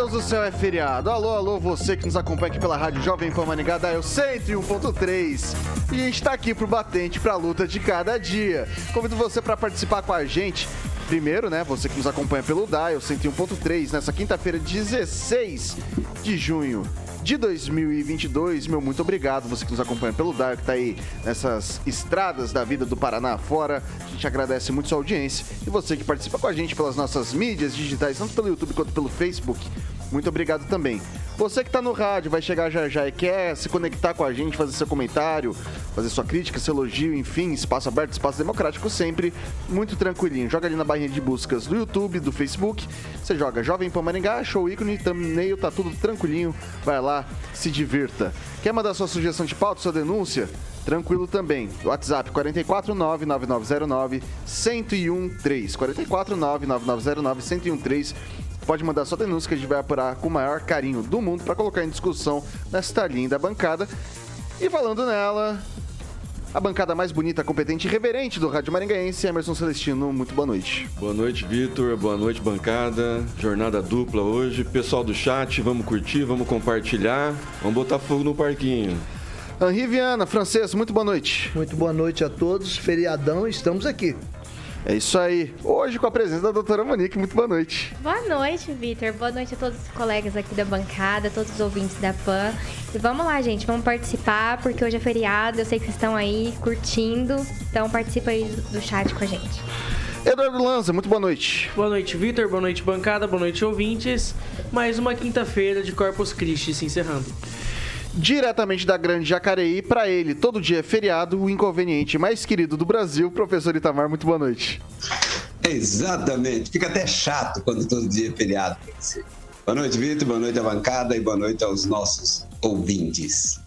Deus do céu, é feriado. Alô, alô, você que nos acompanha aqui pela Rádio Jovem Pan Maringá, da Eu 101.3. E a gente tá aqui pro batente, pra luta de cada dia. Convido você para participar com a gente. Primeiro, né, você que nos acompanha pelo Dial 101.3, nessa quinta-feira, 16 de junho de 2022. Meu muito obrigado, você que nos acompanha pelo Dial, que tá aí nessas estradas da vida do Paraná fora. A gente agradece muito sua audiência. E você que participa com a gente pelas nossas mídias digitais, tanto pelo YouTube quanto pelo Facebook. Muito obrigado também. Você que está no rádio, vai chegar já já e quer se conectar com a gente, fazer seu comentário, fazer sua crítica, seu elogio, enfim, espaço aberto, espaço democrático sempre, muito tranquilinho. Joga ali na barrinha de buscas do YouTube, do Facebook, você joga Jovem Pan Maringá, show ícone, thumbnail, tá tudo tranquilinho, vai lá, se divirta. Quer mandar sua sugestão de pauta, sua denúncia? Tranquilo também. WhatsApp 4499909 1013. 4499909 1013 pode mandar sua denúncia que a gente vai apurar com o maior carinho do mundo para colocar em discussão nesta linda bancada. E falando nela, a bancada mais bonita, competente e reverente do Rádio Maringaense, Emerson Celestino. Muito boa noite. Boa noite, Vitor. Boa noite, bancada. Jornada dupla hoje. Pessoal do chat, vamos curtir, vamos compartilhar. Vamos botar fogo no parquinho. Henri Viana, francês, muito boa noite. Muito boa noite a todos. Feriadão, estamos aqui. É isso aí. Hoje com a presença da doutora Monique. Muito boa noite. Boa noite, Vitor. Boa noite a todos os colegas aqui da bancada, todos os ouvintes da PAN. E vamos lá, gente. Vamos participar, porque hoje é feriado. Eu sei que vocês estão aí curtindo. Então participa aí do chat com a gente. Eduardo Lanza, muito boa noite. Boa noite, Vitor. Boa noite, bancada. Boa noite, ouvintes. Mais uma quinta-feira de Corpus Christi se encerrando diretamente da Grande Jacareí, para ele, todo dia é feriado, o inconveniente mais querido do Brasil, professor Itamar, muito boa noite. Exatamente, fica até chato quando todo dia é feriado. Boa noite, Vitor, boa noite à bancada e boa noite aos nossos ouvintes.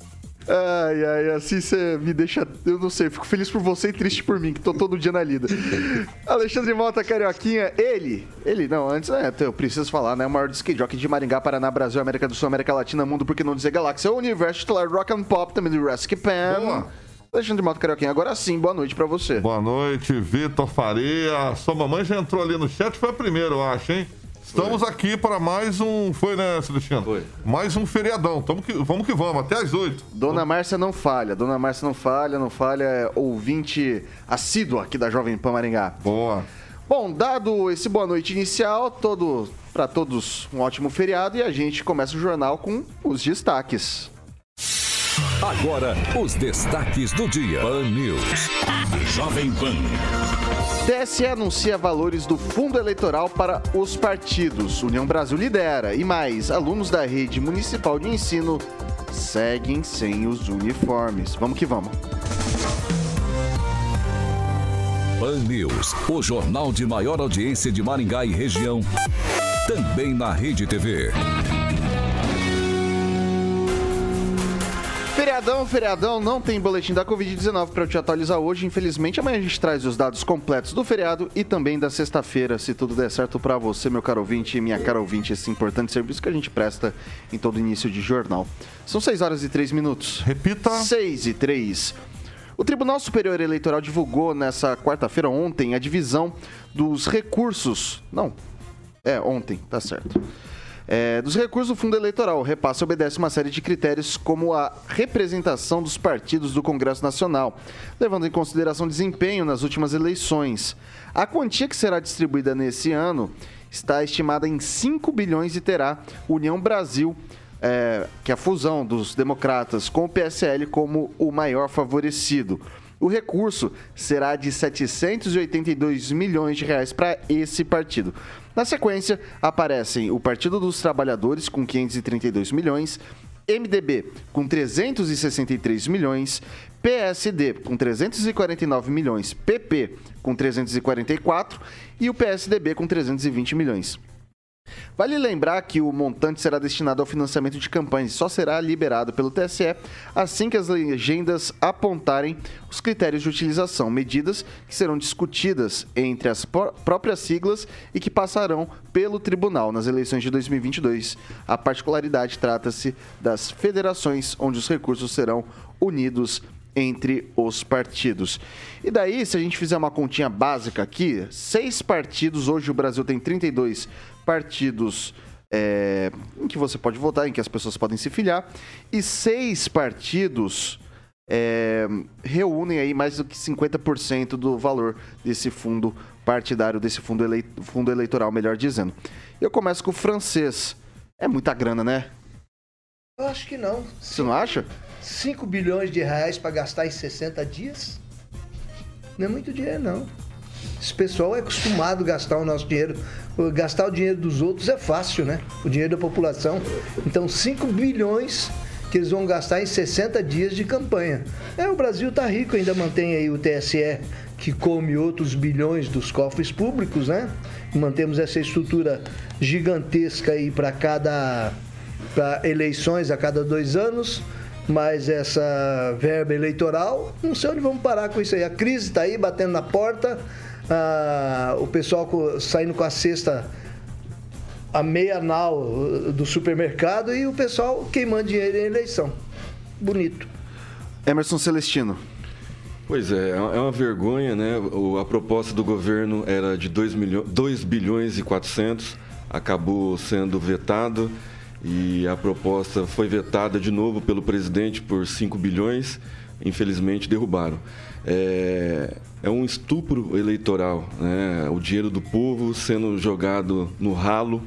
Ai, ai, assim você me deixa. Eu não sei, fico feliz por você e triste por mim, que tô todo dia na lida. Alexandre Mota Carioquinha, ele, ele, não, antes, né, eu preciso falar, né? O maior skate jockey de Maringá, Paraná, Brasil, América do Sul, América Latina, Mundo, por que não dizer Galáxia, o universo titular Rock and Pop, também do Rescue Pan. Boa. Alexandre Mota Carioquinha, agora sim, boa noite pra você. Boa noite, Vitor Faria. Sua mamãe já entrou ali no chat, foi a primeira, eu acho, hein? Estamos Foi. aqui para mais um. Foi, né, Celestino? Foi. Mais um feriadão. Tamo que, vamos que vamos, até às oito. Dona Márcia não falha. Dona Márcia não falha, não falha. É ouvinte assíduo aqui da Jovem Pan Maringá. Boa. Bom, dado esse boa noite inicial, todo para todos um ótimo feriado e a gente começa o jornal com os destaques. Agora, os destaques do dia. Pan News. Jovem Pan. TSE anuncia valores do fundo eleitoral para os partidos. União Brasil lidera. E mais, alunos da rede municipal de ensino seguem sem os uniformes. Vamos que vamos. Pan News, o jornal de maior audiência de Maringá e região. Também na Rede TV. Feriadão, feriadão, não tem boletim da Covid-19 para eu te atualizar hoje. Infelizmente, amanhã a gente traz os dados completos do feriado e também da sexta-feira, se tudo der certo para você, meu caro ouvinte e minha cara ouvinte, esse importante serviço que a gente presta em todo início de jornal. São 6 horas e 3 minutos. Repita. 6 e 3. O Tribunal Superior Eleitoral divulgou nessa quarta-feira, ontem, a divisão dos recursos. Não, é, ontem, tá certo é, dos recursos do fundo eleitoral. O repasse obedece uma série de critérios, como a representação dos partidos do Congresso Nacional, levando em consideração desempenho nas últimas eleições. A quantia que será distribuída nesse ano está estimada em 5 bilhões e terá União Brasil, é, que é a fusão dos democratas com o PSL, como o maior favorecido. O recurso será de 782 milhões de reais para esse partido. Na sequência, aparecem o Partido dos Trabalhadores com 532 milhões, MDB com 363 milhões, PSD com 349 milhões, PP com 344 e o PSDB com 320 milhões. Vale lembrar que o montante será destinado ao financiamento de campanhas e só será liberado pelo TSE assim que as legendas apontarem os critérios de utilização, medidas que serão discutidas entre as próprias siglas e que passarão pelo tribunal nas eleições de 2022. A particularidade trata-se das federações onde os recursos serão unidos entre os partidos. E daí, se a gente fizer uma continha básica aqui, seis partidos, hoje o Brasil tem 32 partidos é, em que você pode votar, em que as pessoas podem se filiar, e seis partidos é, reúnem aí mais do que 50% do valor desse fundo partidário, desse fundo, elei fundo eleitoral, melhor dizendo. Eu começo com o francês. É muita grana, né? Eu acho que não. Você não acha? 5 bilhões de reais para gastar em 60 dias? Não é muito dinheiro, não. Esse pessoal é acostumado a gastar o nosso dinheiro. Gastar o dinheiro dos outros é fácil, né? O dinheiro da população. Então, 5 bilhões que eles vão gastar em 60 dias de campanha. É, o Brasil tá rico, ainda mantém aí o TSE que come outros bilhões dos cofres públicos, né? Mantemos essa estrutura gigantesca aí para cada pra eleições a cada dois anos mas essa verba eleitoral, não sei onde vamos parar com isso aí. A crise está aí batendo na porta, ah, o pessoal saindo com a cesta a meia nau do supermercado e o pessoal queimando dinheiro em eleição. Bonito. Emerson Celestino. Pois é, é uma vergonha, né? A proposta do governo era de 2, milhões, 2 bilhões e 400, acabou sendo vetado e a proposta foi vetada de novo pelo presidente por 5 bilhões, infelizmente derrubaram. É, é um estupro eleitoral, né? o dinheiro do povo sendo jogado no ralo.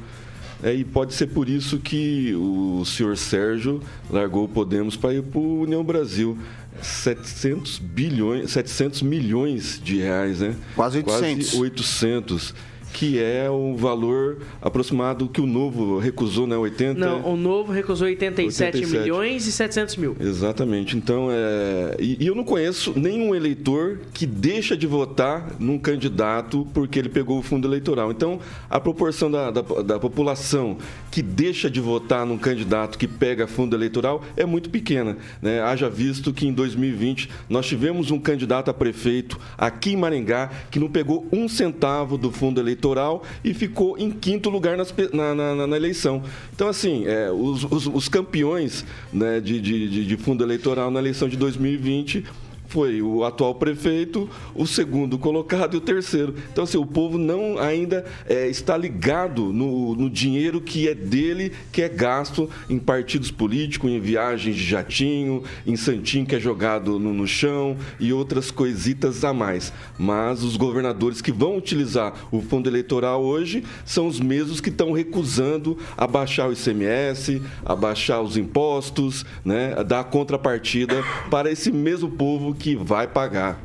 É, e pode ser por isso que o senhor Sérgio largou o Podemos para ir para o União Brasil. 700 bilhões, 700 milhões de reais, né? Quase 800. Quase 800 que é o valor aproximado que o Novo recusou, né? 80... Não, o Novo recusou 87, 87. milhões e 700 mil. Exatamente. Então, é... E, e, eu não conheço nenhum eleitor que deixa de votar num candidato porque ele pegou o fundo eleitoral. Então, a proporção da, da, da população que deixa de votar num candidato que pega fundo eleitoral é muito pequena. Né? Haja visto que em 2020 nós tivemos um candidato a prefeito aqui em Maringá que não pegou um centavo do fundo eleitoral eleitoral e ficou em quinto lugar nas, na, na, na, eleição. Então, assim, é, os, os, os, campeões né, de, de, de fundo eleitoral na eleição de 2020 foi o atual prefeito, o segundo colocado e o terceiro. Então, assim, o povo não ainda é, está ligado no, no, dinheiro que é dele, que é gasto em partidos políticos, em viagens de jatinho, em santinho que é jogado no, no chão e outras coisitas a mais. Mas os governadores que vão utilizar o fundo eleitoral hoje são os mesmos que estão recusando abaixar o ICMS, abaixar os impostos, né, dar contrapartida para esse mesmo povo que vai pagar.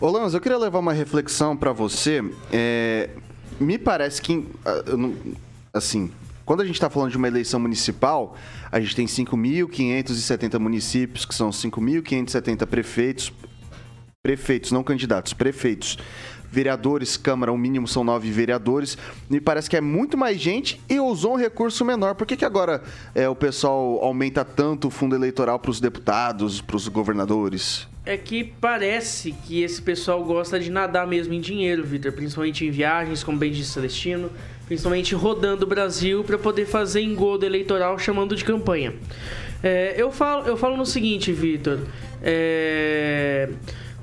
Ô Lanz, eu queria levar uma reflexão para você. É, me parece que, ah, assim, quando a gente está falando de uma eleição municipal, a gente tem 5.570 municípios, que são 5.570 prefeitos, prefeitos, não candidatos, prefeitos vereadores, Câmara, o mínimo são nove vereadores. Me parece que é muito mais gente e usou um recurso menor. Por que, que agora é, o pessoal aumenta tanto o fundo eleitoral para os deputados, para os governadores? É que parece que esse pessoal gosta de nadar mesmo em dinheiro, Vitor, principalmente em viagens, como bem disse Celestino, principalmente rodando o Brasil para poder fazer engodo eleitoral chamando de campanha. É, eu, falo, eu falo no seguinte, Vitor, é,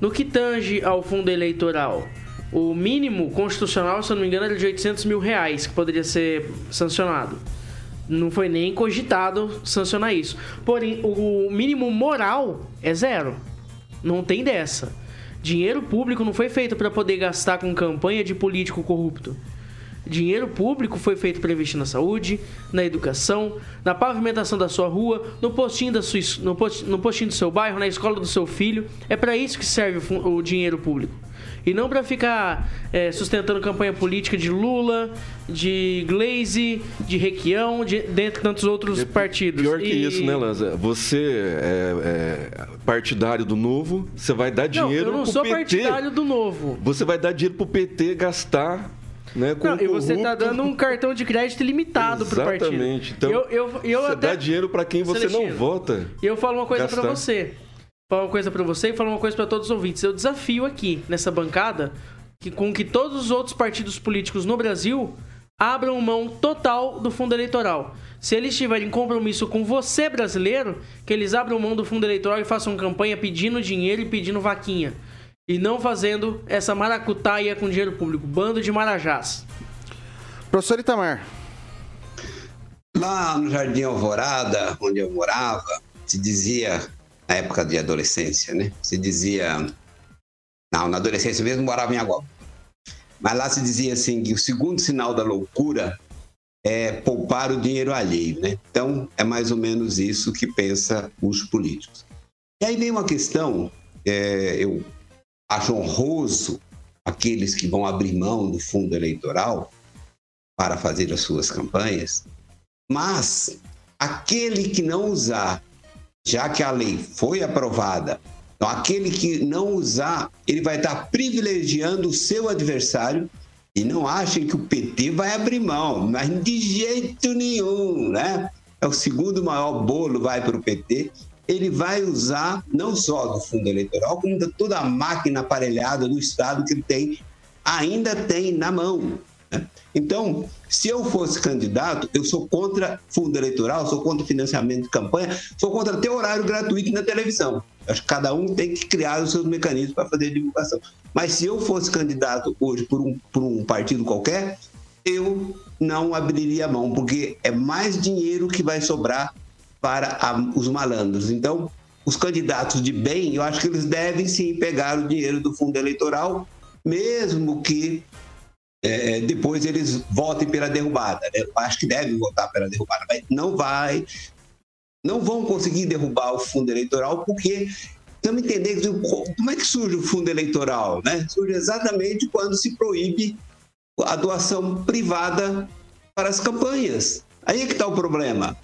no que tange ao fundo eleitoral, o mínimo constitucional, se eu não me engano, era de 800 mil reais que poderia ser sancionado. Não foi nem cogitado sancionar isso. Porém, o mínimo moral é zero. Não tem dessa. Dinheiro público não foi feito para poder gastar com campanha de político corrupto. Dinheiro público foi feito para investir na saúde, na educação, na pavimentação da sua rua, no postinho, da sua, no, post, no postinho do seu bairro, na escola do seu filho. É para isso que serve o, o dinheiro público. E não para ficar é, sustentando campanha política de Lula, de Glaze, de Requião, de, dentre tantos outros É partidos. Pior que E- isso, né, Lanza? Você é, é partidário do Novo, você vai dar Não, dinheiro eu não sou PT. partidário do novo. Você vai dar dinheiro pro PT gastar, né, Não, e você tá corrupto. dando um cartão de crédito ilimitado pro partido. Exatamente. Então, eu, eu, eu você até... dá dinheiro para quem você não Celestino, vota. E eu falo uma coisa Gastar. você. Falo uma coisa pra você e falo uma coisa pra todos os ouvintes. Eu desafio aqui, nessa bancada, que com que todos os outros partidos políticos no Brasil abram mão total do fundo eleitoral. Se eles tiverem compromisso com você, brasileiro, que eles abram mão do fundo eleitoral e façam campanha pedindo dinheiro e pedindo vaquinha. E não fazendo essa maracutaia com dinheiro público. Bando de marajás. Professor Itamar. Lá no Jardim Alvorada, onde eu morava, se dizia, na época de adolescência, né? Se dizia. Não, na adolescência mesmo morava em Agua. Mas lá se dizia assim que o segundo sinal da loucura é poupar o dinheiro alheio, né? Então, é mais ou menos isso que pensa os políticos. E aí vem uma questão, é, eu acho honroso aqueles que vão abrir mão do fundo eleitoral para fazer as suas campanhas, mas aquele que não usar, já que a lei foi aprovada, então aquele que não usar, ele vai estar privilegiando o seu adversário e não achem que o PT vai abrir mão, mas de jeito nenhum, né? É o segundo maior bolo vai para o PT. Ele vai usar não só do fundo eleitoral, como da- toda a máquina aparelhada do Estado que ele tem, ainda tem na mão. Então, se eu fosse candidato, eu sou contra fundo eleitoral, sou contra financiamento de campanha, sou contra ter horário gratuito na televisão. Acho que cada um tem que criar os seus mecanismos para fazer divulgação. Mas se eu fosse candidato hoje por um, por um partido qualquer, eu não abriria mão, porque é mais dinheiro que vai sobrar para a- os malandros. Então, os candidatos de bem, eu acho que eles devem sim pegar o dinheiro do fundo eleitoral, mesmo que é, depois eles votem pela derrubada. né? Eu acho que devem votar pela derrubada, mas não vai, não vão conseguir derrubar o fundo eleitoral porque Estamos entendendo como é que surge o fundo eleitoral, né? Surge exatamente quando se proíbe a doação privada para as campanhas. Aí é que está o problema.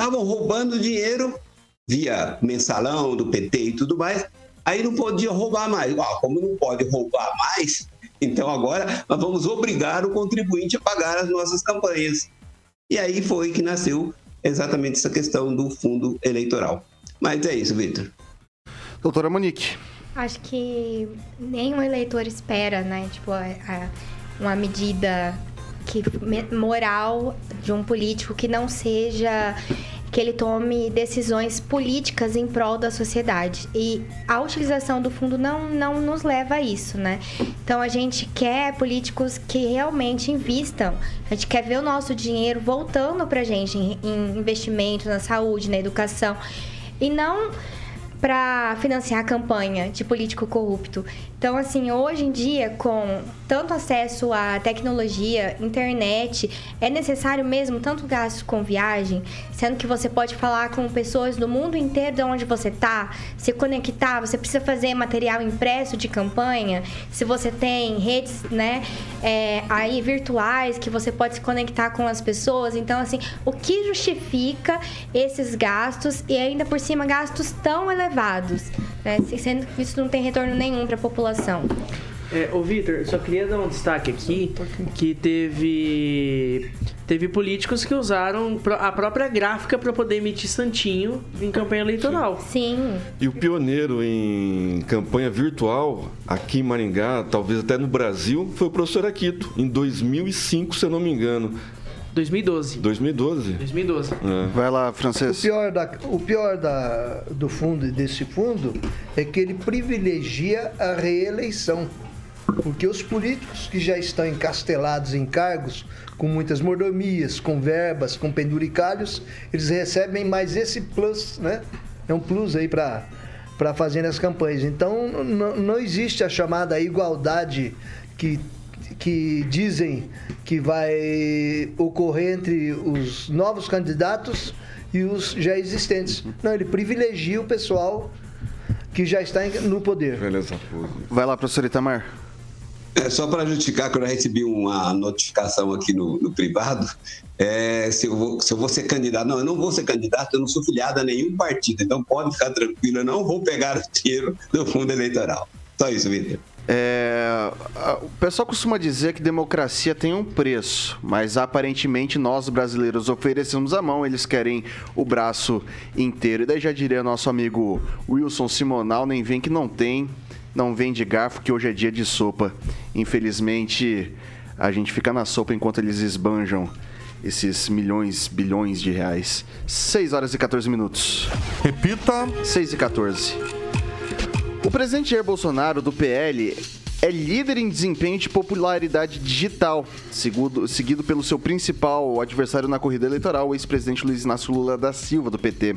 Estavam roubando dinheiro via mensalão do PT e tudo mais. Aí não podia roubar mais. Como não pode roubar mais, então agora nós vamos obrigar o contribuinte a pagar as nossas campanhas. E aí foi que nasceu exatamente essa questão do fundo eleitoral. Mas é isso, Vitor. Doutora Monique. Acho que nenhum eleitor espera, né? Tipo, a- a- uma medida que moral de um político que não seja que ele tome decisões políticas em prol da sociedade. E a utilização do fundo não, não nos leva a isso, né? Então a gente quer políticos que realmente invistam. A gente quer ver o nosso dinheiro voltando pra gente em, em investimento na saúde, na educação. E não para financiar a campanha de político corrupto. Então, assim, hoje em dia, com tanto acesso à tecnologia, internet, é necessário mesmo tanto gasto com viagem, sendo que você pode falar com pessoas do mundo inteiro de onde você tá, se conectar, você precisa fazer material impresso de campanha, se você tem redes, né, é, aí virtuais que você pode se conectar com as pessoas. Então, assim, o que justifica esses gastos e ainda por cima gastos tão elevados, né, sendo que isso não tem retorno nenhum para a população. É, ô Vitor, só queria dar um destaque aqui que teve teve políticos que usaram a própria gráfica para poder emitir santinho em campanha eleitoral. Sim. E o pioneiro em campanha virtual aqui em Maringá, talvez até no Brasil, foi o professor Aquito, em 2005, se eu não me engano. 2012. 2012? 2012. Vai lá, O francês. pior, da, o pior da, do fundo desse fundo é que ele privilegia a reeleição. Porque os políticos que já estão encastelados em cargos, com muitas mordomias, com verbas, com penduricalhos, eles recebem mais esse plus, né? É um plus aí para para fazer as campanhas. Então, não existe a chamada igualdade que que dizem que vai ocorrer entre os novos candidatos e os já existentes. Não, ele privilegia o pessoal que já está no poder. Beleza. Vai lá, professor Itamar. É, só para justificar que eu recebi uma notificação aqui no, no privado, é, se, eu vou, se eu vou ser candidato. Não, eu não vou ser candidato, eu não sou filiado a nenhum partido, então pode ficar tranquilo, eu não vou pegar o tiro do fundo eleitoral. Só isso, Vitor. É, o pessoal costuma dizer que democracia tem um preço, mas aparentemente nós brasileiros oferecemos a mão, eles querem o braço inteiro. E daí já diria nosso amigo Wilson Simonal, nem vem que não tem, não vem de garfo, que hoje é dia de sopa. Infelizmente, a gente fica na sopa enquanto eles esbanjam esses milhões, bilhões de reais. 6 horas e 14 minutos. Repita. 6 e 14. O presidente Jair Bolsonaro, do PL, é líder em desempenho de popularidade digital, seguido, seguido pelo seu principal adversário na corrida eleitoral, o ex-presidente Luiz Inácio Lula da Silva, do PT.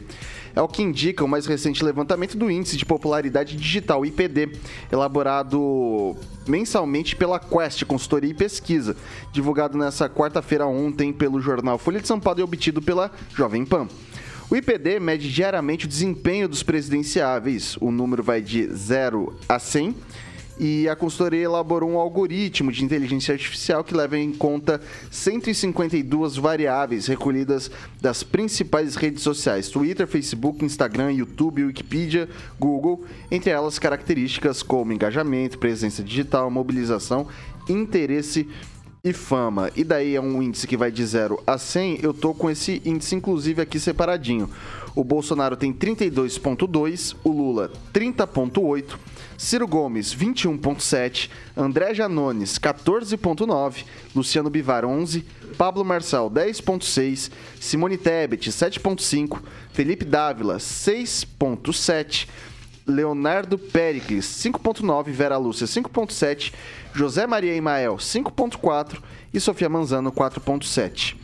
É o que indica o mais recente levantamento do Índice de Popularidade Digital, IPD, elaborado mensalmente pela Quest Consultoria e Pesquisa, divulgado nessa quarta-feira ontem pelo jornal Folha de São Paulo e obtido pela Jovem Pan. O IPD mede diariamente o desempenho dos presidenciáveis. O número vai de 0 a 100 e a consultoria elaborou um algoritmo de inteligência artificial que leva em conta 152 variáveis recolhidas das principais redes sociais: Twitter, Facebook, Instagram, YouTube, Wikipedia, Google, entre elas características como engajamento, presença digital, mobilização, interesse e fama. E daí é um índice que vai de 0 a 100. Eu tô com esse índice inclusive aqui separadinho. O Bolsonaro tem 32.2, o Lula 30.8, Ciro Gomes 21.7, André Janones 14.9, Luciano Bivar 11, Pablo Marçal 10.6, Simone Tebet 7.5, Felipe Dávila 6.7, Leonardo Pericles 5.9, Vera Lúcia 5.7, José Maria Imael 5.4 e Sofia Manzano 4.7.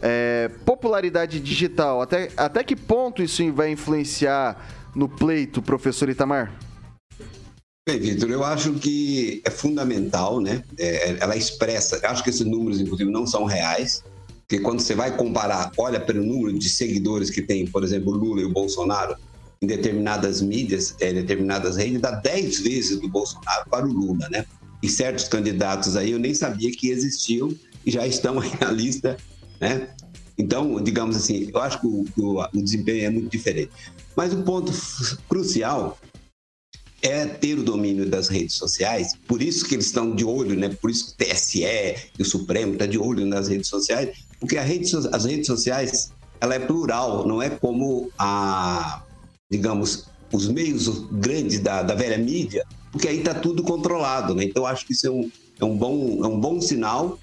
É, popularidade digital, até, até que ponto isso vai influenciar no pleito, professor Itamar? Bem, Vitor, eu acho que é fundamental, né? É, ela expressa, acho que esses números, inclusive, não são reais, porque quando você vai comparar, olha pelo número de seguidores que tem, por exemplo, Lula e o Bolsonaro, em determinadas mídias, em determinadas redes, dá 10 vezes do Bolsonaro para o Lula, né? E certos candidatos aí eu nem sabia que existiam e já estão aí na lista né? Então, digamos assim, eu acho que o, o, o desempenho é muito diferente. Mas o ponto crucial é ter o domínio das redes sociais, por isso que eles estão de olho, né? Por isso que o TSE e o Supremo estão de olho nas redes sociais, porque rede, as redes sociais ela é plural, não é como a, digamos, os meios grandes da, da velha mídia, porque aí está tudo controlado, né? Então acho que isso é um, é um bom é um bom sinal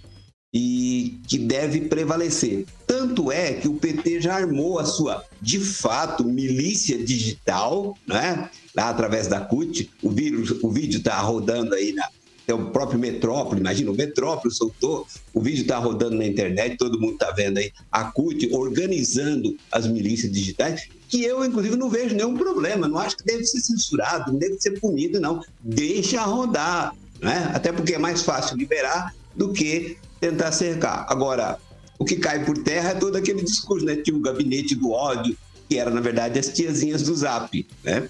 e que deve prevalecer. Tanto é que o PT já armou a sua, de fato, milícia digital, né? lá através da CUT. O, vírus, o vídeo está rodando aí na, é o próprio Metrópole, imagina, o Metrópole soltou, o vídeo está rodando na internet, todo mundo está vendo aí a CUT organizando as milícias digitais, que eu, inclusive, não vejo nenhum problema, não acho que deve ser censurado, não deve ser punido, não. Deixa rodar, né? até porque é mais fácil liberar do que tentar cercar. Agora, o que cai por terra é todo aquele discurso, né? Tinha o gabinete do ódio, que era, na verdade, as tiazinhas do Zap, né?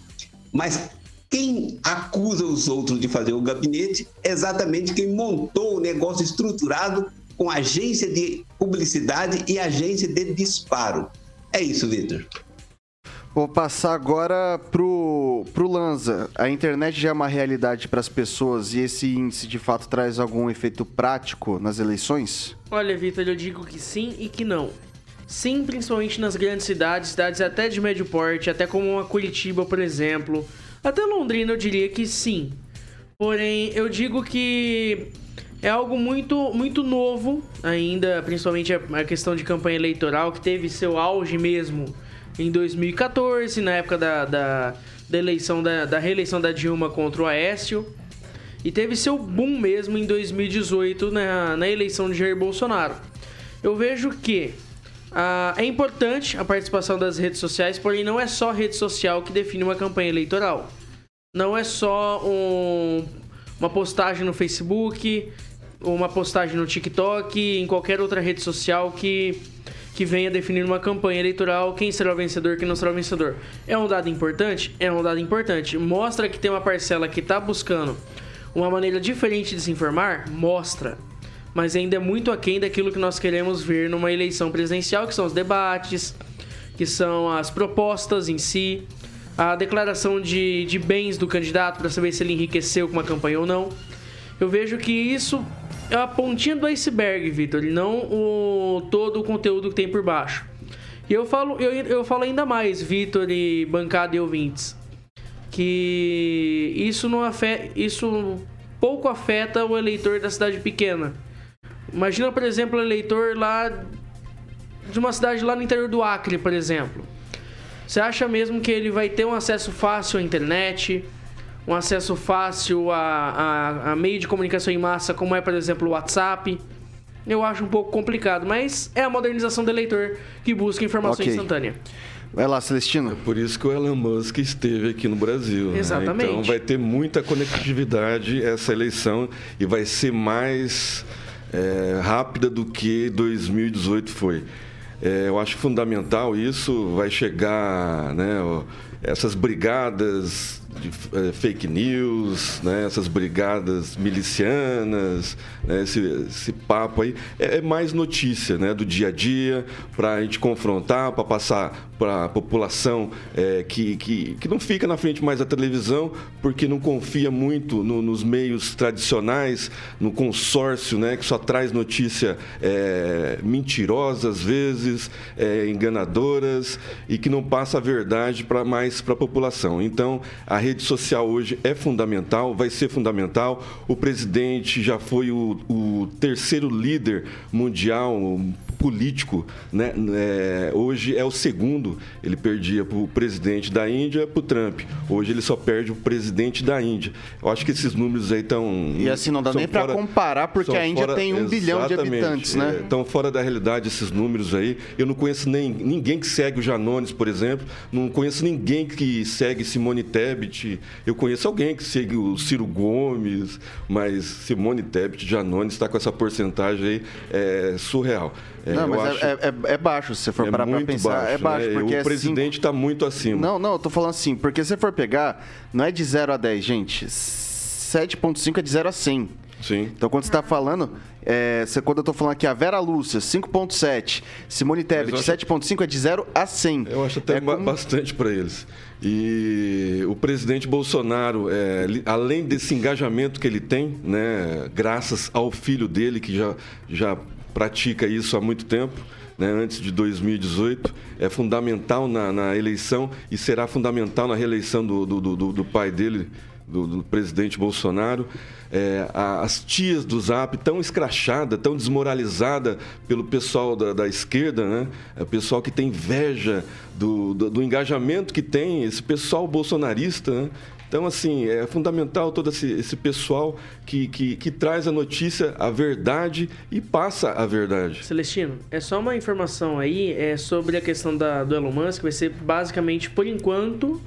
Mas quem acusa os outros de fazer o gabinete é exatamente quem montou o negócio estruturado com agência de publicidade e agência de disparo. É isso, Vitor. Vou passar agora pro, pro Lanza. A internet já é uma realidade para as pessoas e esse índice de fato traz algum efeito prático nas eleições? Olha, Vitor, eu digo que sim e que não. Sim, principalmente nas grandes cidades, cidades até de médio porte, até como uma Curitiba, por exemplo. Até Londrina eu diria que sim. Porém, eu digo que é algo muito, muito novo ainda, principalmente a questão de campanha eleitoral, que teve seu auge mesmo em 2014, na época da, da, da eleição da, da, reeleição da Dilma contra o Aécio. E teve seu boom mesmo em 2018 na, na eleição de Jair Bolsonaro. Eu vejo que ah, é importante a participação das redes sociais, porém não é só rede social que define uma campanha eleitoral. Não é só um, uma postagem no Facebook, uma postagem no TikTok, em qualquer outra rede social que, que venha definir uma campanha eleitoral, quem será o vencedor, quem não será o vencedor. É um dado importante? É um dado importante. Mostra que tem uma parcela que está buscando uma maneira diferente de se informar? Mostra. Mas ainda é muito aquém daquilo que nós queremos ver numa eleição presidencial, que são os debates, que são as propostas em si, a declaração de, de bens do candidato para saber se ele enriqueceu com uma campanha ou não. Eu vejo que isso é a pontinha do iceberg, Vitor, e não o, todo o conteúdo que tem por baixo. E eu falo, eu, eu falo ainda mais, Vitor e bancada e ouvintes, que isso não afeta, isso pouco afeta o eleitor da cidade pequena. Imagina, por exemplo, o eleitor lá de uma cidade lá no interior do Acre, por exemplo. Você acha mesmo que ele vai ter um acesso fácil à internet, um acesso fácil a, a, a meio de comunicação em massa, como é, por exemplo, o WhatsApp? Eu acho um pouco complicado, mas é a modernização do eleitor que busca informação Ok. instantânea. Vai lá, Celestino. Por isso que o Elon Musk esteve aqui no Brasil. né? Exatamente. Então vai ter muita conectividade essa eleição e vai ser mais é, rápida do que 2018 foi. É, eu acho fundamental isso, vai chegar, né, essas brigadas de eh, fake news, né, essas brigadas milicianas, né, esse, esse papo aí, é, é mais notícia né, do dia a dia, para a gente confrontar, para passar para a população eh, que, que, que não fica na frente mais da televisão, porque não confia muito no- nos meios tradicionais, no consórcio, né, que só traz notícia eh, mentirosa às vezes, enganadoras, e que não passa a verdade para mais para a população. Então, a rede social hoje é fundamental, vai ser fundamental. O presidente já foi o, o terceiro líder mundial político, né? É, hoje é o segundo. Ele perdia para o presidente da Índia, para o Trump. Hoje ele só perde o presidente da Índia. Eu acho que esses números aí estão E assim, não dá nem pra comparar, porque a Índia tem um bilhão de habitantes, né? é, Estão fora da realidade esses números aí. Eu não conheço nem ninguém que segue o Janones, por exemplo. Não conheço ninguém que segue Simone Tebet. Eu conheço alguém que segue o Ciro Gomes, mas Simone Tebet, Janones está com essa porcentagem aí é, surreal. É, não, mas acho- é, é- é baixo, se você for é parar muito pensar. baixo, é baixo, né? porque o é presidente está muito acima. Não, não, eu tô falando assim, porque se você for pegar, não é de 0 a 10, gente. 7.5 é de 0 a 100. Sim. Então, quando você tá falando, é, você- quando eu tô falando aqui, a Vera Lúcia, 5.7, Simone Tebet, acho- 7.5 é de 0 a 100. Eu acho até É como- bastante para eles. E o presidente Bolsonaro, é, além desse engajamento que ele tem, né, graças ao filho dele, que já, já pratica isso há muito tempo, né, antes de 2018, é fundamental na, na eleição e será fundamental na reeleição do, do, do- do pai dele, do, do presidente Bolsonaro. É, as tias do Zap tão escrachada, tão desmoralizada pelo pessoal da, da esquerda, né? É o pessoal que tem inveja do, do, do engajamento que tem, esse pessoal bolsonarista, né? Então, assim, é fundamental todo esse, esse pessoal que, que, que traz a notícia, a verdade e passa a verdade. Celestino, é só uma informação aí é sobre a questão da, do Elon Musk, vai ser basicamente, por enquanto,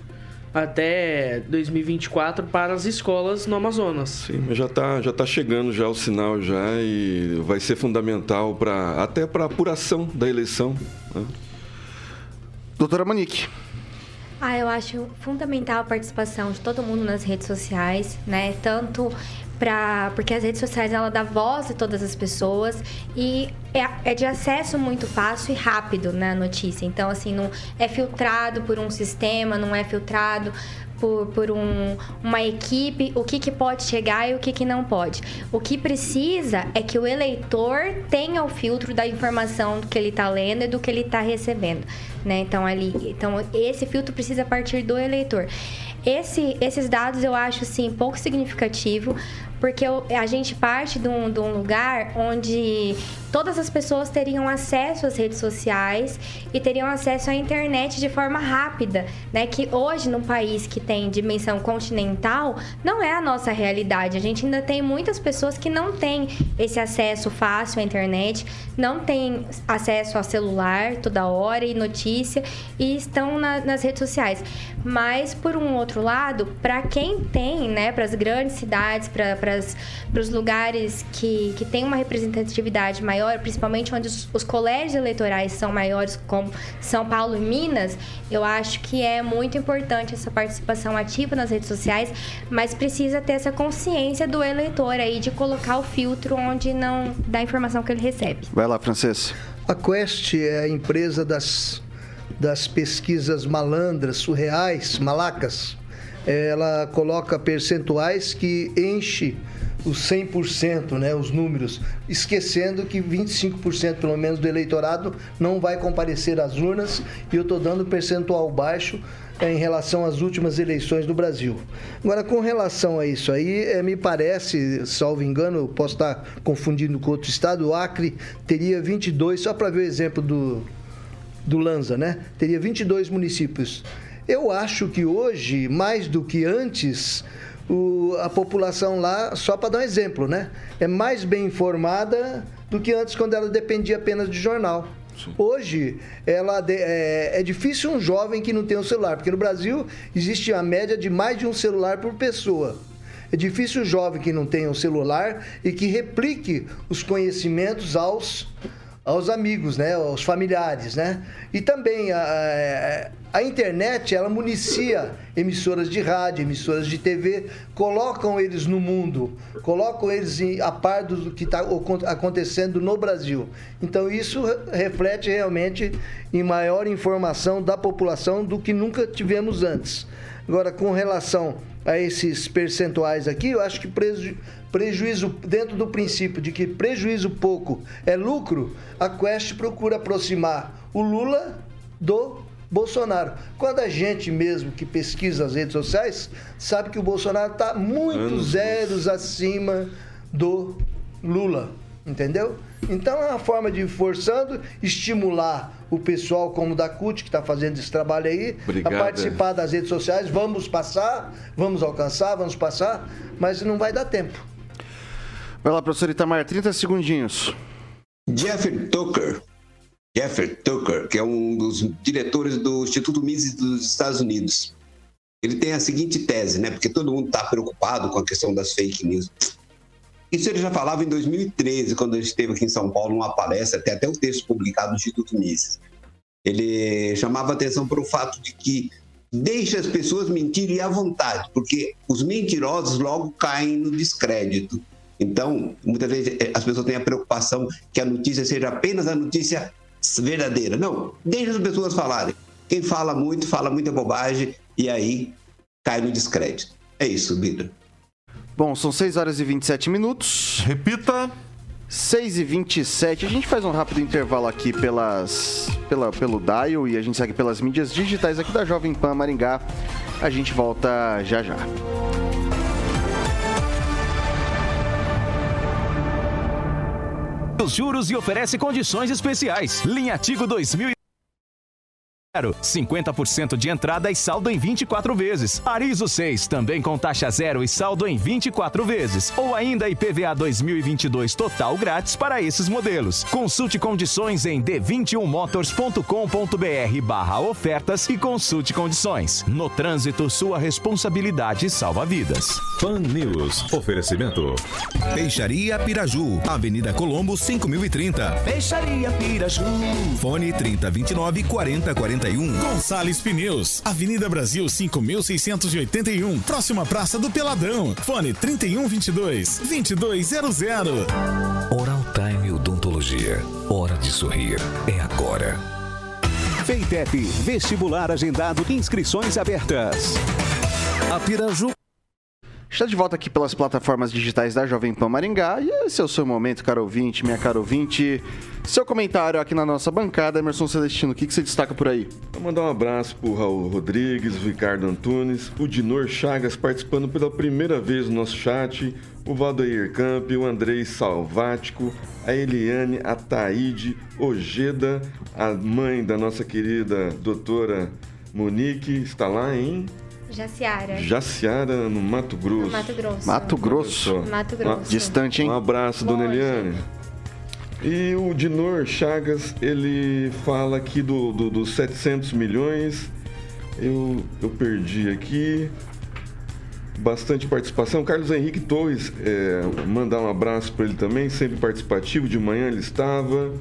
até 2024 para as escolas no Amazonas. Sim, mas já está já tá chegando já o sinal já e vai ser fundamental para até para a apuração da eleição. né? Doutora Monique. Ah, eu acho fundamental a participação de todo mundo nas redes sociais, né? Tanto para porque as redes sociais ela dá voz a todas as pessoas e é, é de acesso muito fácil e rápido na notícia. Então assim não é filtrado por um sistema, não é filtrado por, por um- uma equipe, o que, que pode chegar e o que, que não pode. O que precisa é que o eleitor tenha o filtro da informação que ele está lendo e do que ele está recebendo. Né? Então, ali, então, esse filtro precisa partir do eleitor. Esse- esses dados eu acho assim, pouco significativo, porque a gente parte de um, de um lugar onde todas as pessoas teriam acesso às redes sociais e teriam acesso à internet de forma rápida, né? Que hoje, num país que tem dimensão continental, não é a nossa realidade. A gente ainda tem muitas pessoas que não têm esse acesso fácil à internet, não têm acesso ao celular toda hora e notícia e estão na, nas redes sociais. Mas, por um outro lado, para quem tem, né, para as grandes cidades, para os lugares que, que têm uma representatividade maior, principalmente onde os, os colégios eleitorais são maiores, como São Paulo e Minas, eu acho que é muito importante essa participação ativa nas redes sociais, mas precisa ter essa consciência do eleitor aí de colocar o filtro onde não dá a informação que ele recebe. Vai lá, Francês. A Quest é a empresa das das pesquisas malandras, surreais, malacas, ela coloca percentuais que enche os 100%, né, os números, esquecendo que 25% pelo menos do eleitorado não vai comparecer às urnas e eu estou dando percentual baixo é, em relação às últimas eleições do Brasil. Agora, com relação a isso aí, é, me parece, salvo engano, posso estar confundindo com outro estado, o Acre teria 22, só para ver o exemplo do, do Lanza, né? Teria 22 municípios. Eu acho que hoje, mais do que antes, o, a população lá, só para dar um exemplo, né? É mais bem informada do que antes, quando ela dependia apenas de jornal. Sim. Hoje, ela é, é, difícil um jovem que não tem um celular, porque no Brasil existe a média de mais de um celular por pessoa. É difícil o jovem que não tem um celular e que replique os conhecimentos aos aos amigos, né, aos familiares, né? E também a, a, internet, ela municia emissoras de rádio, emissoras de TV, colocam eles no mundo, colocam eles em, a par do que está acontecendo no Brasil. Então isso reflete realmente em maior informação da população do que nunca tivemos antes. Agora, com relação a esses percentuais aqui, eu acho que prejuízo dentro do princípio de que prejuízo pouco é lucro, a Quest procura aproximar o Lula do Bolsonaro. Quando a gente mesmo que pesquisa as redes sociais sabe que o Bolsonaro está muitos zeros acima do Lula, entendeu? Então é uma forma de forçando, estimular o pessoal como da CUT, que está fazendo esse trabalho aí, Obrigado. a participar das redes sociais. Vamos passar, vamos alcançar, vamos passar, mas não vai dar tempo. Vai lá, professor Itamar, 30 segundinhos. Jeffrey Tucker, Jeffrey Tucker, que é um dos diretores do Instituto Mises dos Estados Unidos, ele tem a seguinte tese, né? Porque todo mundo está preocupado com a questão das fake news. Isso ele já falava em 2013, quando ele esteve aqui em São Paulo numa palestra, tem até o texto publicado no Instituto Mises. Ele chamava atenção para o fato de que deixa as pessoas mentirem à vontade, porque os mentirosos logo caem no descrédito. Então, muitas vezes eh, as pessoas têm a preocupação que a notícia seja apenas a notícia verdadeira. Não, deixa as pessoas falarem. Quem fala muito, fala muita bobagem e aí cai no descrédito. É isso, Vitor. Bom, são 6 horas e 27 minutos. Repita. 6 e 27 A gente faz um rápido intervalo aqui pelas, pela, pelo Dial e a gente segue pelas mídias digitais aqui da Jovem Pan Maringá. A gente volta já já. Os juros e oferece condições especiais. Linha Tigo 2000 50% de entrada e saldo em 24 vezes. Arizo 6, também com taxa zero e saldo em 24 vezes. Ou ainda IPVA 2022 total grátis para esses modelos. Consulte condições em d21motors.com.br barra ofertas e consulte condições. No trânsito, sua responsabilidade salva vidas. Fan News. Oferecimento. Peixaria Piraju. Avenida Colombo, 5030. Peixaria Piraju. Fone 3029 4041. 31. Gonçalves Pneus, Avenida Brasil 5681, próxima Praça do Peladão. Fone 3122 2200. Oral Time Odontologia. Hora de sorrir. É agora. Feitep, vestibular agendado, inscrições abertas. A Piraju Está de volta aqui pelas plataformas digitais da Jovem Pan Maringá e esse é o seu momento, caro ouvinte, minha caro ouvinte. Seu comentário aqui na nossa bancada, Emerson Celestino, o que, que você destaca por aí? Vou mandar um abraço pro Raul Rodrigues, o Ricardo Antunes, o Dinor Chagas participando pela primeira vez no nosso chat, o Valdeir Camp, o Andrei Salvático, a Eliane, a Taíde, Ojeda, a mãe da nossa querida doutora Monique, está lá em Jaciara. Jaciara, no Mato Grosso. No Mato Grosso. Mato Grosso. Mato Grosso. Distante, hein? Um abraço, dona Longe. Eliane. E o Dinor Chagas, ele fala aqui do, do- dos 700 milhões. Eu, eu perdi aqui. Bastante participação. Carlos Henrique Torres, é, mandar um abraço para ele também, sempre participativo. De manhã ele estava.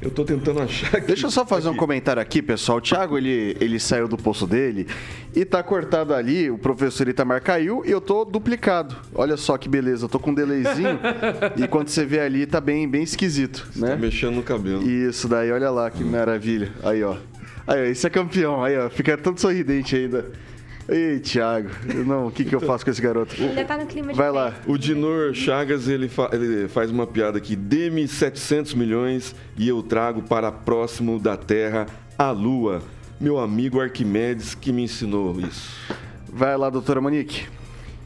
Eu tô tentando achar aqui. Deixa eu só fazer um Aqui. comentário aqui, pessoal. O Thiago, ele, ele saiu do poço dele e tá cortado ali, o professor Itamar caiu e eu tô duplicado. Olha só que beleza, eu tô com um delayzinho e quando você vê ali tá bem, bem esquisito, Tá né? mexendo no cabelo. Isso daí, olha lá que maravilha. Aí, ó. Aí, ó, esse é campeão. Aí, ó, fica todo sorridente ainda. Ei, Thiago. Não, o que que eu faço com esse garoto? Ainda tá no clima de Vai lá. festa. O Dinor Chagas, ele, fa- ele faz uma piada aqui. Dê-me 700 milhões e eu trago para próximo da Terra a Lua. Meu amigo Arquimedes que me ensinou isso. Vai lá, doutora Monique.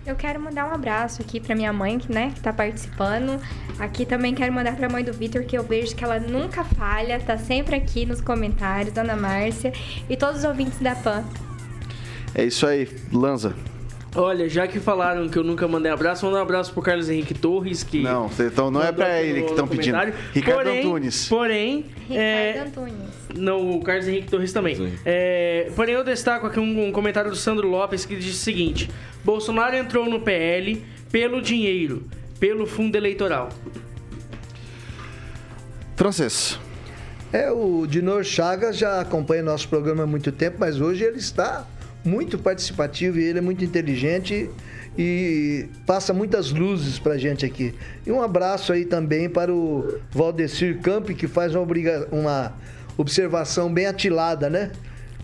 Eu quero mandar um abraço aqui pra minha mãe, que, né, que tá participando. Aqui também quero mandar pra mãe do Vitor, que eu vejo que ela nunca falha, tá sempre aqui nos comentários, Dona Márcia, e todos os ouvintes da PAN. É isso aí, Lanza. Olha, já que falaram que eu nunca mandei abraço, manda um abraço pro Carlos Henrique Torres, que. Não, então não é pra ele que estão pedindo. Ricardo porém, Antunes. Porém, Ricardo é, Antunes. Não, o Carlos Henrique Torres também. É, porém, eu destaco aqui um, um comentário do Sandro Lopes que diz o seguinte: Bolsonaro entrou no PL pelo dinheiro, pelo fundo eleitoral. Francês. É, o Dinor Chagas já acompanha nosso programa há muito tempo, mas hoje ele está muito participativo e ele é muito inteligente e passa muitas luzes pra gente aqui. E um abraço aí também para o Valdecir Camp, que faz uma, uma observação bem atilada, né?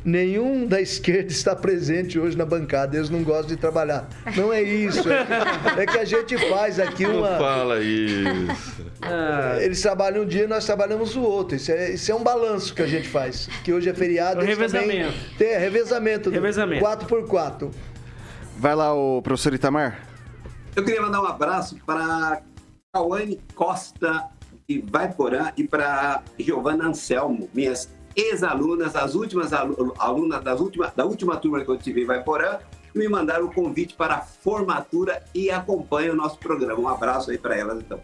Nenhum da esquerda está presente hoje na bancada, eles não gostam de trabalhar. Não é isso, é que, é que a gente faz aqui Não uma. fala isso. Ah, Eles trabalham um dia e nós trabalhamos o outro. Isso é, isso é um balanço que a gente faz. Que hoje é feriado. É um também- revezamento. Tem, é revezamento. Revezamento. 4x4. Vai lá, o professor Itamar. Eu queria mandar um abraço para Cauane Costa de Vaiporã e para Giovana Anselmo, minhas ex-alunas, as últimas alu- alunas das última, da última turma que eu tive em Vaiporã, me mandaram o convite para a formatura e acompanham o nosso programa. Um abraço aí para elas, então.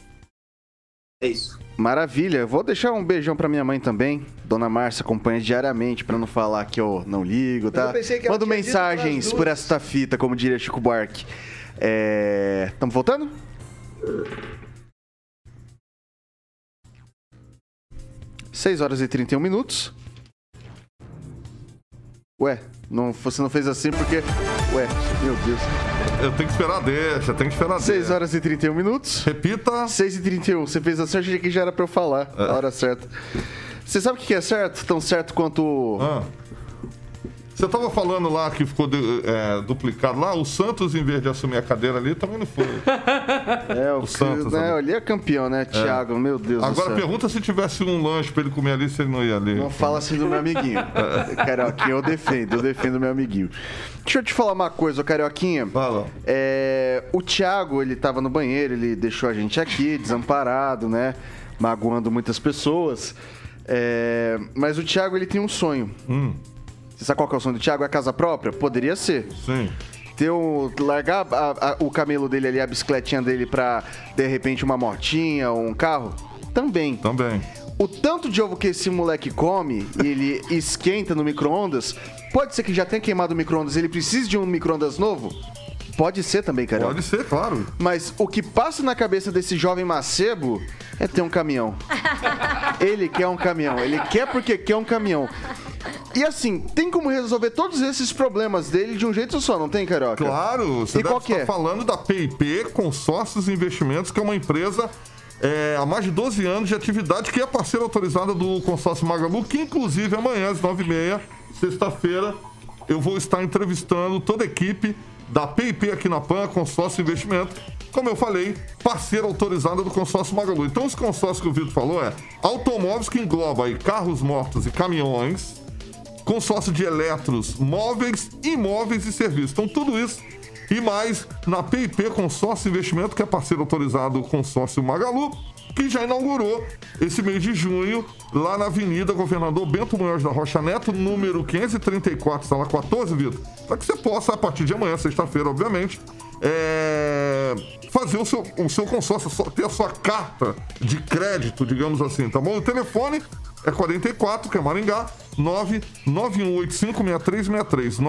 É isso. Maravilha. Vou deixar um beijão pra minha mãe também. Dona Márcia acompanha diariamente pra não falar que eu não ligo, tá? eu pensei que ela Mando mensagens por esta fita, como diria Chico Buarque. É... Tamo voltando? Seis horas e 31 minutos. Ué, não, você não fez assim porque. Ué, meu Deus. Eu tenho que esperar deixa, tem que esperar a 6 deixa. horas e 31 minutos. Repita. 6 e 31 Você fez assim, achei que já era pra eu falar É. a hora certa. Você sabe o que que é certo? Tão certo quanto. Ah. Você tava falando lá que ficou é, duplicado lá, o Santos, em vez de assumir a cadeira ali, também não foi. É, o, O Santos, né, né? ele é campeão, né, Thiago? Meu Deus do Agora céu. pergunta se tivesse um lanche pra ele comer ali, se ele não ia ali. Não fala assim do meu amiguinho. Carioquinha, eu defendo, eu defendo meu amiguinho. Deixa eu te falar uma coisa, Carioquinha. Fala. É, o Thiago, ele tava no banheiro, ele deixou a gente aqui, desamparado, né? Magoando muitas pessoas. É, mas o Thiago, ele tem um sonho. Hum, sabe qual que é o sonho do Thiago? É a casa própria? Poderia ser. sim. ter um, largar a- a- o camelo dele ali, a bicicletinha dele pra, de repente, uma motinha ou um carro? Também. Também. O tanto de ovo que esse moleque come e ele esquenta no micro-ondas, pode ser que já tenha queimado o micro-ondas e ele precise de um micro-ondas novo? Pode ser também, cara. Pode ser, claro. Mas o que passa na cabeça desse jovem macebo é ter um caminhão. Ele quer um caminhão. Ele quer porque quer um caminhão. E assim, tem como resolver todos esses problemas dele de um jeito só, não tem, Carioca? Claro, você E deve qual que estar é? falando da PIP Consórcios e Investimentos, que é uma empresa é, há mais de 12 anos de atividade, que é parceira autorizada do consórcio Magalu, que inclusive amanhã às 9h30, sexta-feira, eu vou estar entrevistando toda a equipe da PIP aqui na PAN, consórcio investimento. Como eu falei, parceira autorizada do consórcio Magalu. Então, os consórcios que o Vitor falou é automóveis que engloba aí carros mortos e caminhões, consórcio de eletros, móveis, imóveis e serviços. Então, tudo isso e mais na PIP Consórcio Investimento, que é parceiro autorizado do consórcio Magalu, que já inaugurou esse mês de junho, lá na Avenida Governador Bento Munhoz da Rocha Neto, número 534, sala 14, Vitor. Para que você possa, a partir de amanhã, sexta-feira, obviamente, é, fazer o seu, o seu consórcio, ter a sua carta de crédito, digamos assim, tá bom? O telefone é 44, que é Maringá, 991856363.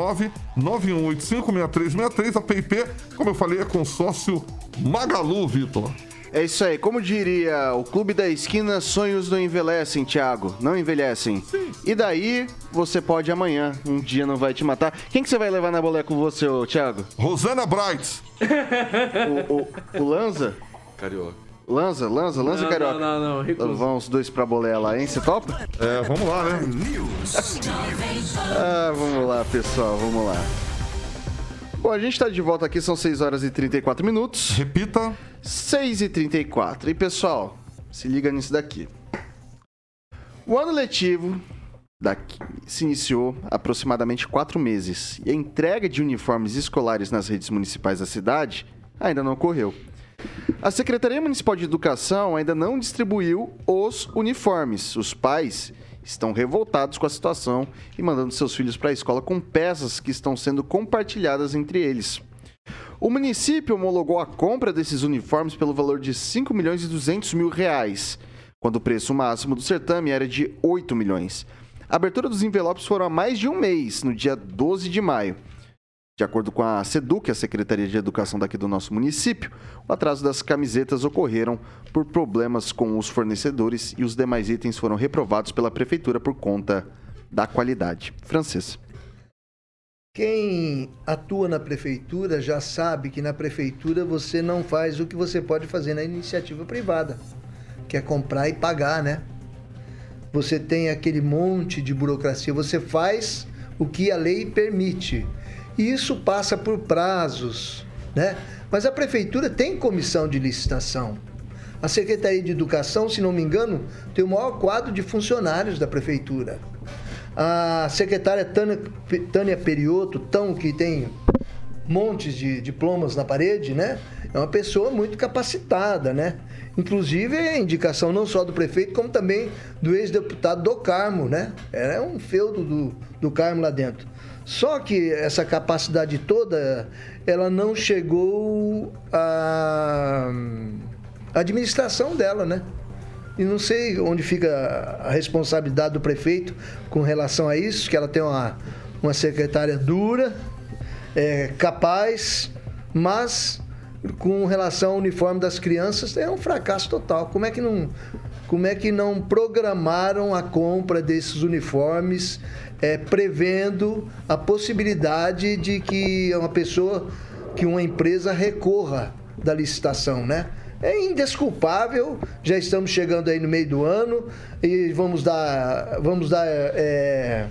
991856363. A PIP, como eu falei, é consórcio Magalu, Vitor. É isso aí. Como diria o Clube da Esquina, sonhos não envelhecem, Thiago. Não envelhecem. Sim. E daí, você pode amanhã. Um dia não vai te matar. Quem que você vai levar na bolé com você, ô, Thiago? Rosana Bright. o, o, o Lanza? Carioca. Lanza, Lanza, Lanza não, Carioca. Não, não, não. Recuso. Vamos os dois pra bolé lá, hein? Você topa? É, vamos lá, né? ah, vamos lá, pessoal, vamos lá. Bom, a gente tá de volta aqui, são 6 horas e 34 minutos. Repita. 6 e 34. E pessoal, se liga nisso daqui. O ano letivo daqui, se iniciou há aproximadamente quatro meses e a entrega de uniformes escolares nas redes municipais da cidade ainda não ocorreu. A Secretaria Municipal de Educação ainda não distribuiu os uniformes. Os pais estão revoltados com a situação e mandando seus filhos para a escola com peças que estão sendo compartilhadas entre eles. O município homologou a compra desses uniformes pelo valor de 5 milhões e 200 mil reais, quando o preço máximo do certame era de 8 milhões. A abertura dos envelopes foram há mais de um mês, no dia 12 de maio. De acordo com a SEDUC, a Secretaria de Educação daqui do nosso município, o atraso das camisetas ocorreram por problemas com os fornecedores e os demais itens foram reprovados pela prefeitura por conta da qualidade. Francês. Quem atua na prefeitura já sabe que na prefeitura você não faz o que você pode fazer na iniciativa privada, que é comprar e pagar, né? Você tem aquele monte de burocracia, você faz o que a lei permite. E isso passa por prazos, né? Mas a prefeitura tem comissão de licitação. A Secretaria de Educação, se não me engano, tem o maior quadro de funcionários da prefeitura. A secretária Tânia, Tânia Perioto, tão que tem montes de diplomas na parede, né? É uma pessoa muito capacitada, né? Inclusive é indicação não só do prefeito, como também do ex-deputado do Carmo, né? É um feudo do, do Carmo lá dentro. Só que essa capacidade toda, ela não chegou à administração dela, né? E não sei onde fica a responsabilidade do prefeito com relação a isso, que ela tem uma, uma secretária dura, é, capaz, mas com relação ao uniforme das crianças é um fracasso total. Como é que não, como é que não programaram a compra desses uniformes é, prevendo a possibilidade de que uma pessoa, que uma empresa recorra da licitação, né? É indesculpável, já estamos chegando aí no meio do ano e vamos dar, vamos dar é,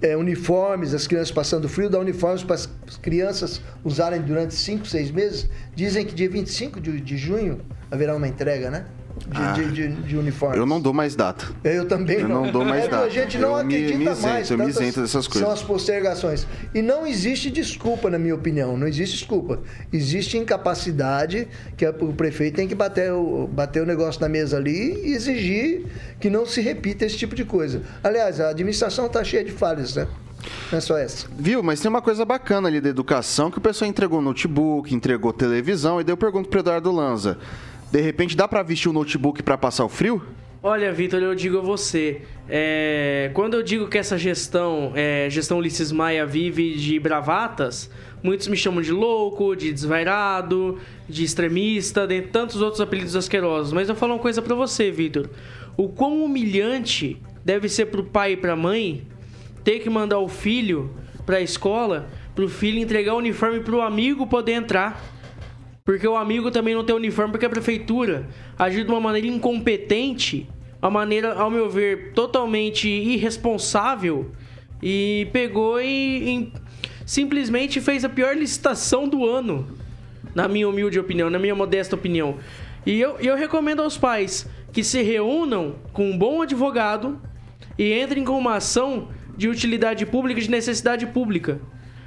é, uniformes, as crianças passando frio, dar uniformes para as crianças usarem durante 5, 6 meses. Dizem que dia 25 de, de junho haverá uma entrega, né? De, ah, de, de, de uniformes. Eu não dou mais data. Eu também eu não. não dou mais é, data. A gente não eu acredita me, me isento, mais. Eu me isento dessas coisas. São as postergações. E não existe desculpa, na minha opinião. Não existe desculpa. Existe incapacidade que o prefeito tem que bater o, bater o negócio na mesa ali e exigir que não se repita esse tipo de coisa. Aliás, a administração está cheia de falhas, né? Não é só essa. Viu? Mas tem uma coisa bacana ali da educação que o pessoal entregou notebook, entregou televisão, e daí eu pergunto pro Eduardo Lanza. De repente dá para vestir o notebook para passar o frio? Olha, Vitor, eu digo a você, é, quando eu digo que essa gestão, é, gestão Ulisses Maia vive de bravatas, muitos me chamam de louco, de desvairado, de extremista, dentre tantos outros apelidos asquerosos. Mas eu falo uma coisa para você, Vitor. O quão humilhante deve ser pro pai e pra mãe ter que mandar o filho pra escola, pro filho entregar o uniforme pro amigo poder entrar. Porque o amigo também não tem uniforme, porque a prefeitura agiu de uma maneira incompetente, uma maneira, ao meu ver, totalmente irresponsável e pegou e, e simplesmente fez a pior licitação do ano, na minha humilde opinião, na minha modesta opinião. E eu, eu recomendo aos pais que se reúnam com um bom advogado e entrem com uma ação de utilidade pública, de necessidade pública.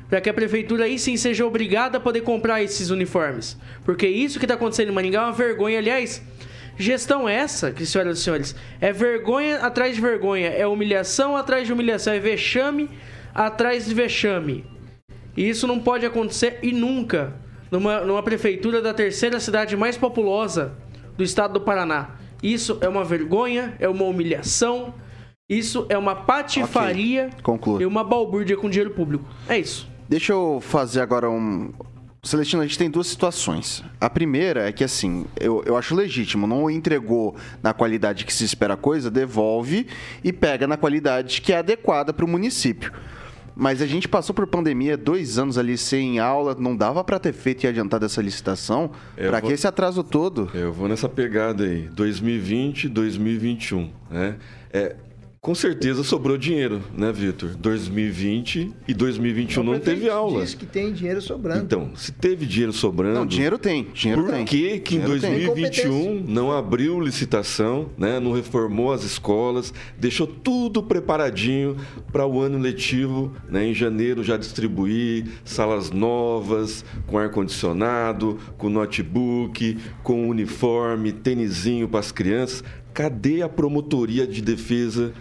Para que a prefeitura aí sim seja obrigada a poder comprar esses uniformes. Porque isso que está acontecendo em Maringá é uma vergonha. Aliás, gestão essa, que senhoras e senhores, é vergonha atrás de vergonha, é humilhação atrás de humilhação, é vexame atrás de vexame. E isso não pode acontecer e nunca numa, numa prefeitura da terceira cidade mais populosa do estado do Paraná. Isso é uma vergonha, é uma humilhação, isso é uma patifaria Conclua. e uma balbúrdia com dinheiro público. É isso. Deixa eu fazer agora um. Celestino, a gente tem duas situações. A primeira é que, assim, eu, eu acho legítimo, não entregou na qualidade que se espera a coisa, devolve e pega na qualidade que é adequada para o município. Mas a gente passou por pandemia, dois anos ali sem aula, não dava para ter feito e adiantado essa licitação. Para vou- que esse atraso todo? Eu vou nessa pegada aí, 2020, 2021, né? É, com certeza sobrou dinheiro, né, Vitor? 2020 e 2021 O não teve aula. Diz que tem dinheiro sobrando. Então, se teve dinheiro sobrando, Não, dinheiro tem, dinheiro por tem. que, que em Dinheiro tem. 2021 não abriu licitação, né? não reformou as escolas, deixou tudo preparadinho para o ano letivo, né? em janeiro já distribuir salas novas, com ar-condicionado, com notebook, com uniforme, tênisinho para as crianças? Cadê a promotoria de defesa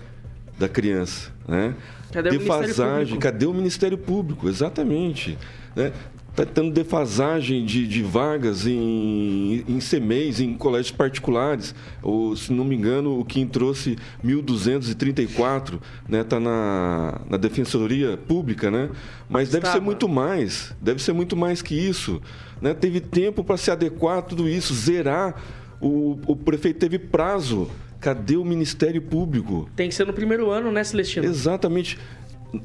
da criança? Né? Cadê o Defasagem, Público? cadê o Ministério Público? Exatamente. Né? Tá tendo defasagem de, de vagas em, em CMEs, em colégios particulares. Ou, se não me engano, o Kim trouxe 1.234, né? Tá na, na Defensoria Pública, né? Mas deve ser muito mais. Deve ser muito mais que isso. Né? Teve tempo para se adequar a tudo isso, zerar. O, o prefeito teve prazo. Cadê o Ministério Público? Tem que ser no primeiro ano, né, Celestino? Exatamente.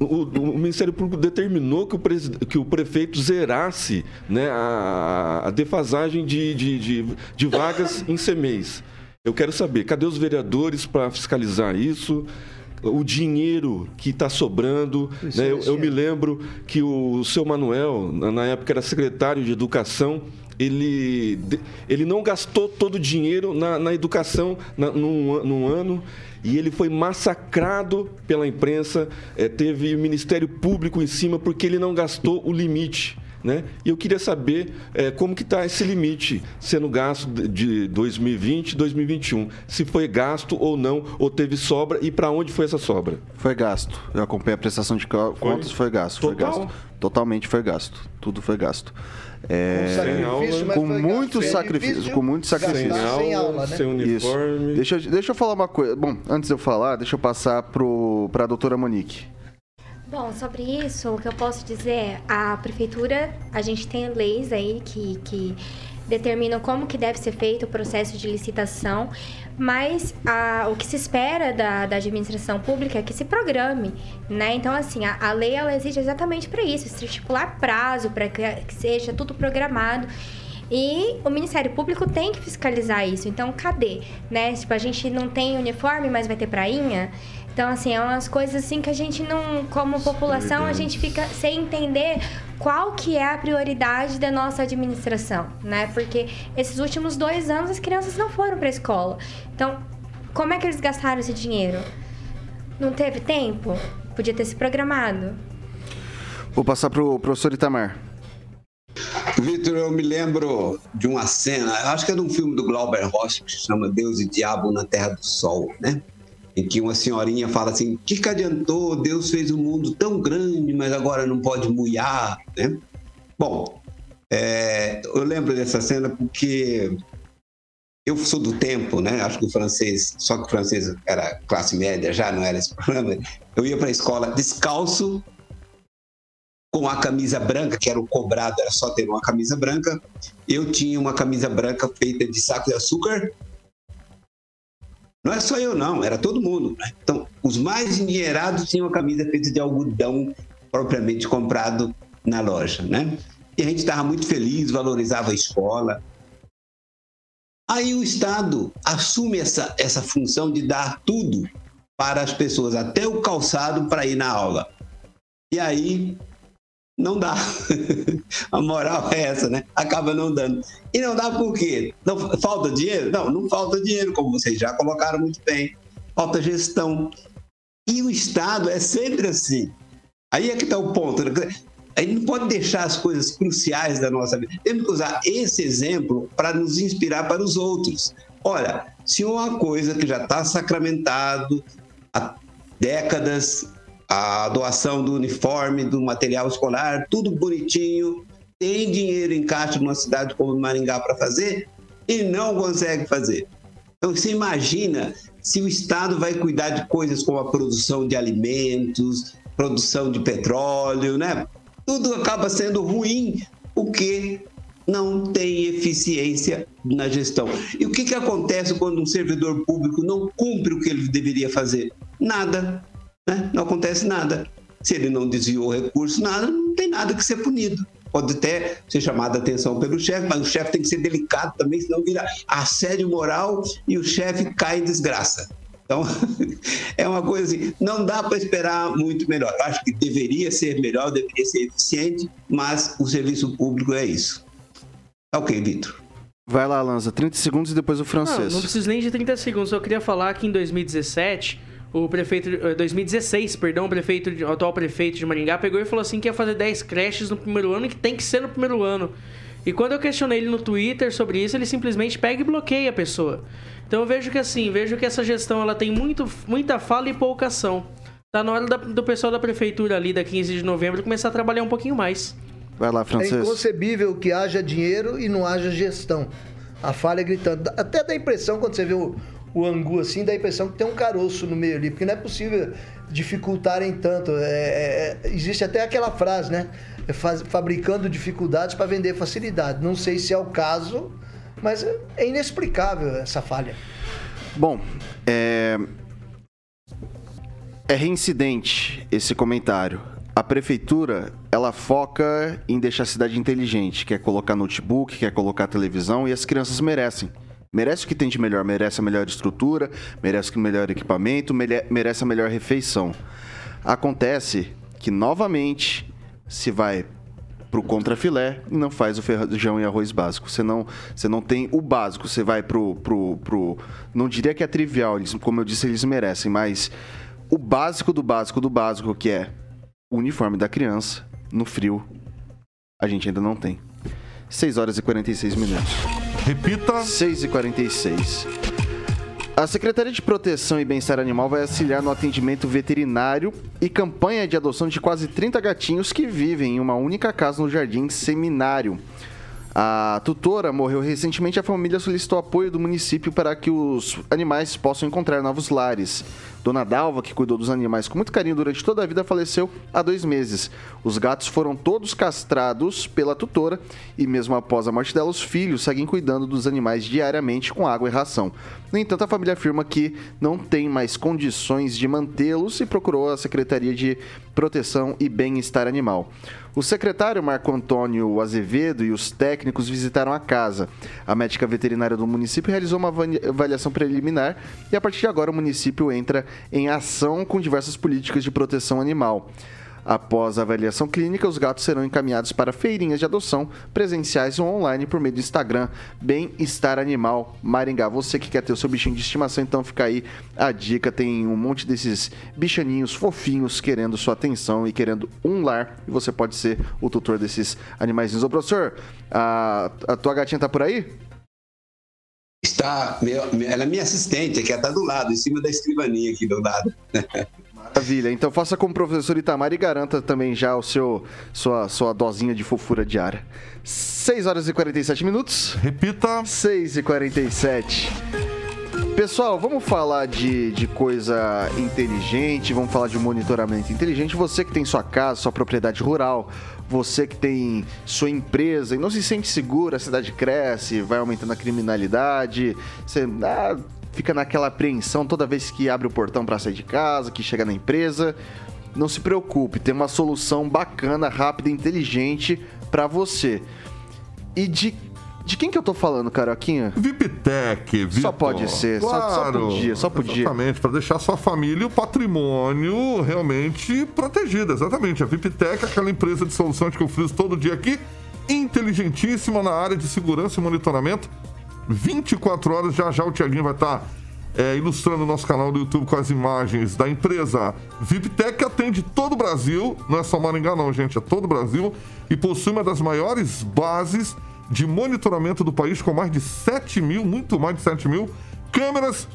O, o Ministério Público determinou que o, presi- que o prefeito zerasse né, a, a defasagem de, de, de, de vagas em CMEs. Eu quero saber, cadê os vereadores para fiscalizar isso? O dinheiro que está sobrando. Né? eu, eu Luciano. me lembro que o seu Manuel, na época era secretário de Educação, ele, ele não gastou todo o dinheiro na, na educação na- num, num ano e ele foi massacrado pela imprensa, eh, teve o Ministério Público em cima porque ele não gastou o limite. Né? E eu queria saber eh, como que está esse limite sendo gasto de- de 2020 2021. Se foi gasto ou não, ou teve sobra e para onde foi essa sobra? Foi gasto. Eu acompanhei a prestação de co- contas, foi gasto. Foi Total? gasto. Totalmente foi gasto. Tudo foi gasto. É, com foi muito sacrifício, difícil com muito sacrifício. sem aula, né? sem Isso. uniforme. Deixa, eu- deixa eu falar uma coisa. Bom, antes de eu falar, deixa eu passar para a doutora Monique. Bom, sobre isso, o que eu posso dizer é, a prefeitura, a gente tem leis aí que, que determinam como que deve ser feito o processo de licitação, mas a- o que se espera da, da administração pública é que se programe, né? Então, assim, a, a lei, ela exige exatamente para isso, estipular prazo, para que, que seja tudo programado. E o Ministério Público tem que fiscalizar isso. Então, cadê? Né? Tipo, a gente não tem uniforme, mas vai ter prainha. Então, assim, é umas coisas assim que a gente não, como população, a gente fica sem entender qual que é a prioridade da nossa administração, né? Porque esses últimos dois anos as crianças não foram para a escola. Então, como é que eles gastaram esse dinheiro? Não teve tempo? Podia ter se programado. Vou passar para o professor Itamar. Vitor, eu me lembro de uma cena, acho que é de um filme do Glauber Rocha, que se chama Deus e Diabo na Terra do Sol, né? Em que uma senhorinha fala assim: o que, que adiantou? Deus fez um mundo tão grande, mas agora não pode mulhar, né? Bom, é, eu lembro dessa cena porque eu sou do tempo, né? Acho que o francês, só que o francês era classe média, já não era esse problema. Eu ia para a escola descalço, com a camisa branca, que era o cobrado, era só ter uma camisa branca. Eu tinha uma camisa branca feita de saco de açúcar. Não é só eu, não, era todo mundo. né? Então, os mais endinheirados tinham a camisa feita de algodão propriamente comprado na loja, né? E a gente estava muito feliz, valorizava a escola. Aí o Estado assume essa, essa função de dar tudo para as pessoas, até o calçado para ir na aula. E aí não dá. A moral é essa, né? Acaba não dando. E não dá por quê? Não, falta dinheiro? Não, não falta dinheiro, como vocês já colocaram muito bem. Falta gestão. E o Estado é sempre assim. Aí é que está o ponto. A gente não pode deixar as coisas cruciais da nossa vida. Temos que usar esse exemplo para nos inspirar para os outros. Olha, se uma coisa que já está sacramentado há décadas, a doação do uniforme, do material escolar, tudo bonitinho, tem dinheiro em caixa numa cidade como Maringá para fazer e não consegue fazer. Então, você imagina se o Estado vai cuidar de coisas como a produção de alimentos, produção de petróleo, né? tudo acaba sendo ruim porque não tem eficiência na gestão. E o que, que acontece quando um servidor público não cumpre o que ele deveria fazer? Nada. Né? Não acontece nada. Se ele não desviou recurso, nada, não tem nada que ser punido. Pode até ser chamada a atenção pelo chefe, mas o chefe tem que ser delicado também, senão vira assédio moral e o chefe cai em desgraça. Então, é uma coisa assim, não dá para esperar muito melhor. Acho que deveria ser melhor, deveria ser eficiente, mas o serviço público é isso. Tá ok, Vitor. Vai lá, Lanza, 30 segundos e depois o francês. Não, não preciso nem de 30 segundos, eu queria falar que em 2017, o prefeito, 2016, eh, perdão, o prefeito, o atual prefeito de Maringá pegou e falou assim que ia fazer 10 creches no primeiro ano e que tem que ser no primeiro ano. E quando eu questionei ele no Twitter sobre isso, ele simplesmente pega e bloqueia a pessoa. Então eu vejo que assim, vejo que essa gestão ela tem muito, muita fala e pouca ação. Tá na hora da, do pessoal da prefeitura ali, da 15 de novembro, começar a trabalhar um pouquinho mais. Vai lá, Francisco. É inconcebível que haja dinheiro e não haja gestão. A falha é gritando. Até dá a impressão, quando você vê o, o angu assim, dá a impressão que tem um caroço no meio ali, porque não é possível dificultarem tanto. É, é, é existe até aquela frase, né? É faz, fabricando dificuldades para vender facilidade. Não sei se é o caso mas é inexplicável essa falha. Bom, é. É reincidente esse comentário. A prefeitura, ela foca em deixar a cidade inteligente, quer colocar notebook, quer colocar televisão e as crianças merecem. Merece o que tem de melhor, merece a melhor estrutura, merece o melhor equipamento, merece a melhor refeição. Acontece que novamente se vai pro contrafilé e não faz o feijão e arroz básico. Você não, você não tem o básico, você vai pro, pro, pro... Não diria que é trivial, como eu disse, eles merecem, mas o básico do básico do básico, que é o uniforme da criança, no frio, a gente ainda não tem. 6 horas e 46 minutos. Repita. 6 e 46. A Secretaria de Proteção e Bem-Estar Animal vai auxiliar no atendimento veterinário e campanha de adoção de quase 30 gatinhos que vivem em uma única casa no Jardim Seminário. A tutora morreu recentemente. A família solicitou apoio do município para que os animais possam encontrar novos lares. Dona Dalva, que cuidou dos animais com muito carinho durante toda a vida, faleceu há dois meses. Os gatos foram todos castrados pela tutora e, mesmo após a morte dela, os filhos seguem cuidando dos animais diariamente com água e ração. No entanto, a família afirma que não tem mais condições de mantê-los e procurou a Secretaria de Proteção e Bem-Estar Animal. O secretário Marco Antônio Azevedo e os técnicos visitaram a casa. A médica veterinária do município realizou uma avaliação preliminar e a partir de agora o município entra em ação com diversas políticas de proteção animal. Após a avaliação clínica, os gatos serão encaminhados para feirinhas de adoção presenciais ou online por meio do Instagram Bem-Estar Animal Maringá. Você que quer ter o seu bichinho de estimação, então fica aí a dica. Tem um monte desses bichaninhos fofinhos querendo sua atenção e querendo um lar. E você pode ser o tutor desses animaizinhos. Ô, professor, a, a tua gatinha tá por aí? Está, ela é minha assistente, que está do lado, em cima da escrivaninha aqui do lado. Maravilha. Então faça como o professor Itamar e garanta também já o seu sua, sua dosinha de fofura diária. 6 horas e 47 minutos. Repita. 6 e 47. Pessoal, vamos falar de, de coisa inteligente, vamos falar de monitoramento inteligente. Você que tem sua casa, sua propriedade rural, você que tem sua empresa e não se sente seguro, a cidade cresce, vai aumentando a criminalidade, você ah, fica naquela apreensão toda vez que abre o portão para sair de casa, que chega na empresa. Não se preocupe, tem uma solução bacana, rápida inteligente para você. E de De quem que eu tô falando, Caroquinha? VIPTEC, Vitor. Só pode ser, só- só Claro, podia, só podia. Exatamente, para deixar sua família e o patrimônio realmente protegido. Exatamente. A VIPTEC é aquela empresa de soluções que eu friso todo dia aqui, inteligentíssima na área de segurança e monitoramento. 24 horas, já já o Tiaguinho vai estar é, ilustrando o nosso canal do YouTube com as imagens da empresa VIPTEC, atende todo o Brasil, não é só Maringá não, gente, é todo o Brasil, e possui uma das maiores bases de monitoramento do país, com mais de 7 mil, muito mais de 7 mil câmeras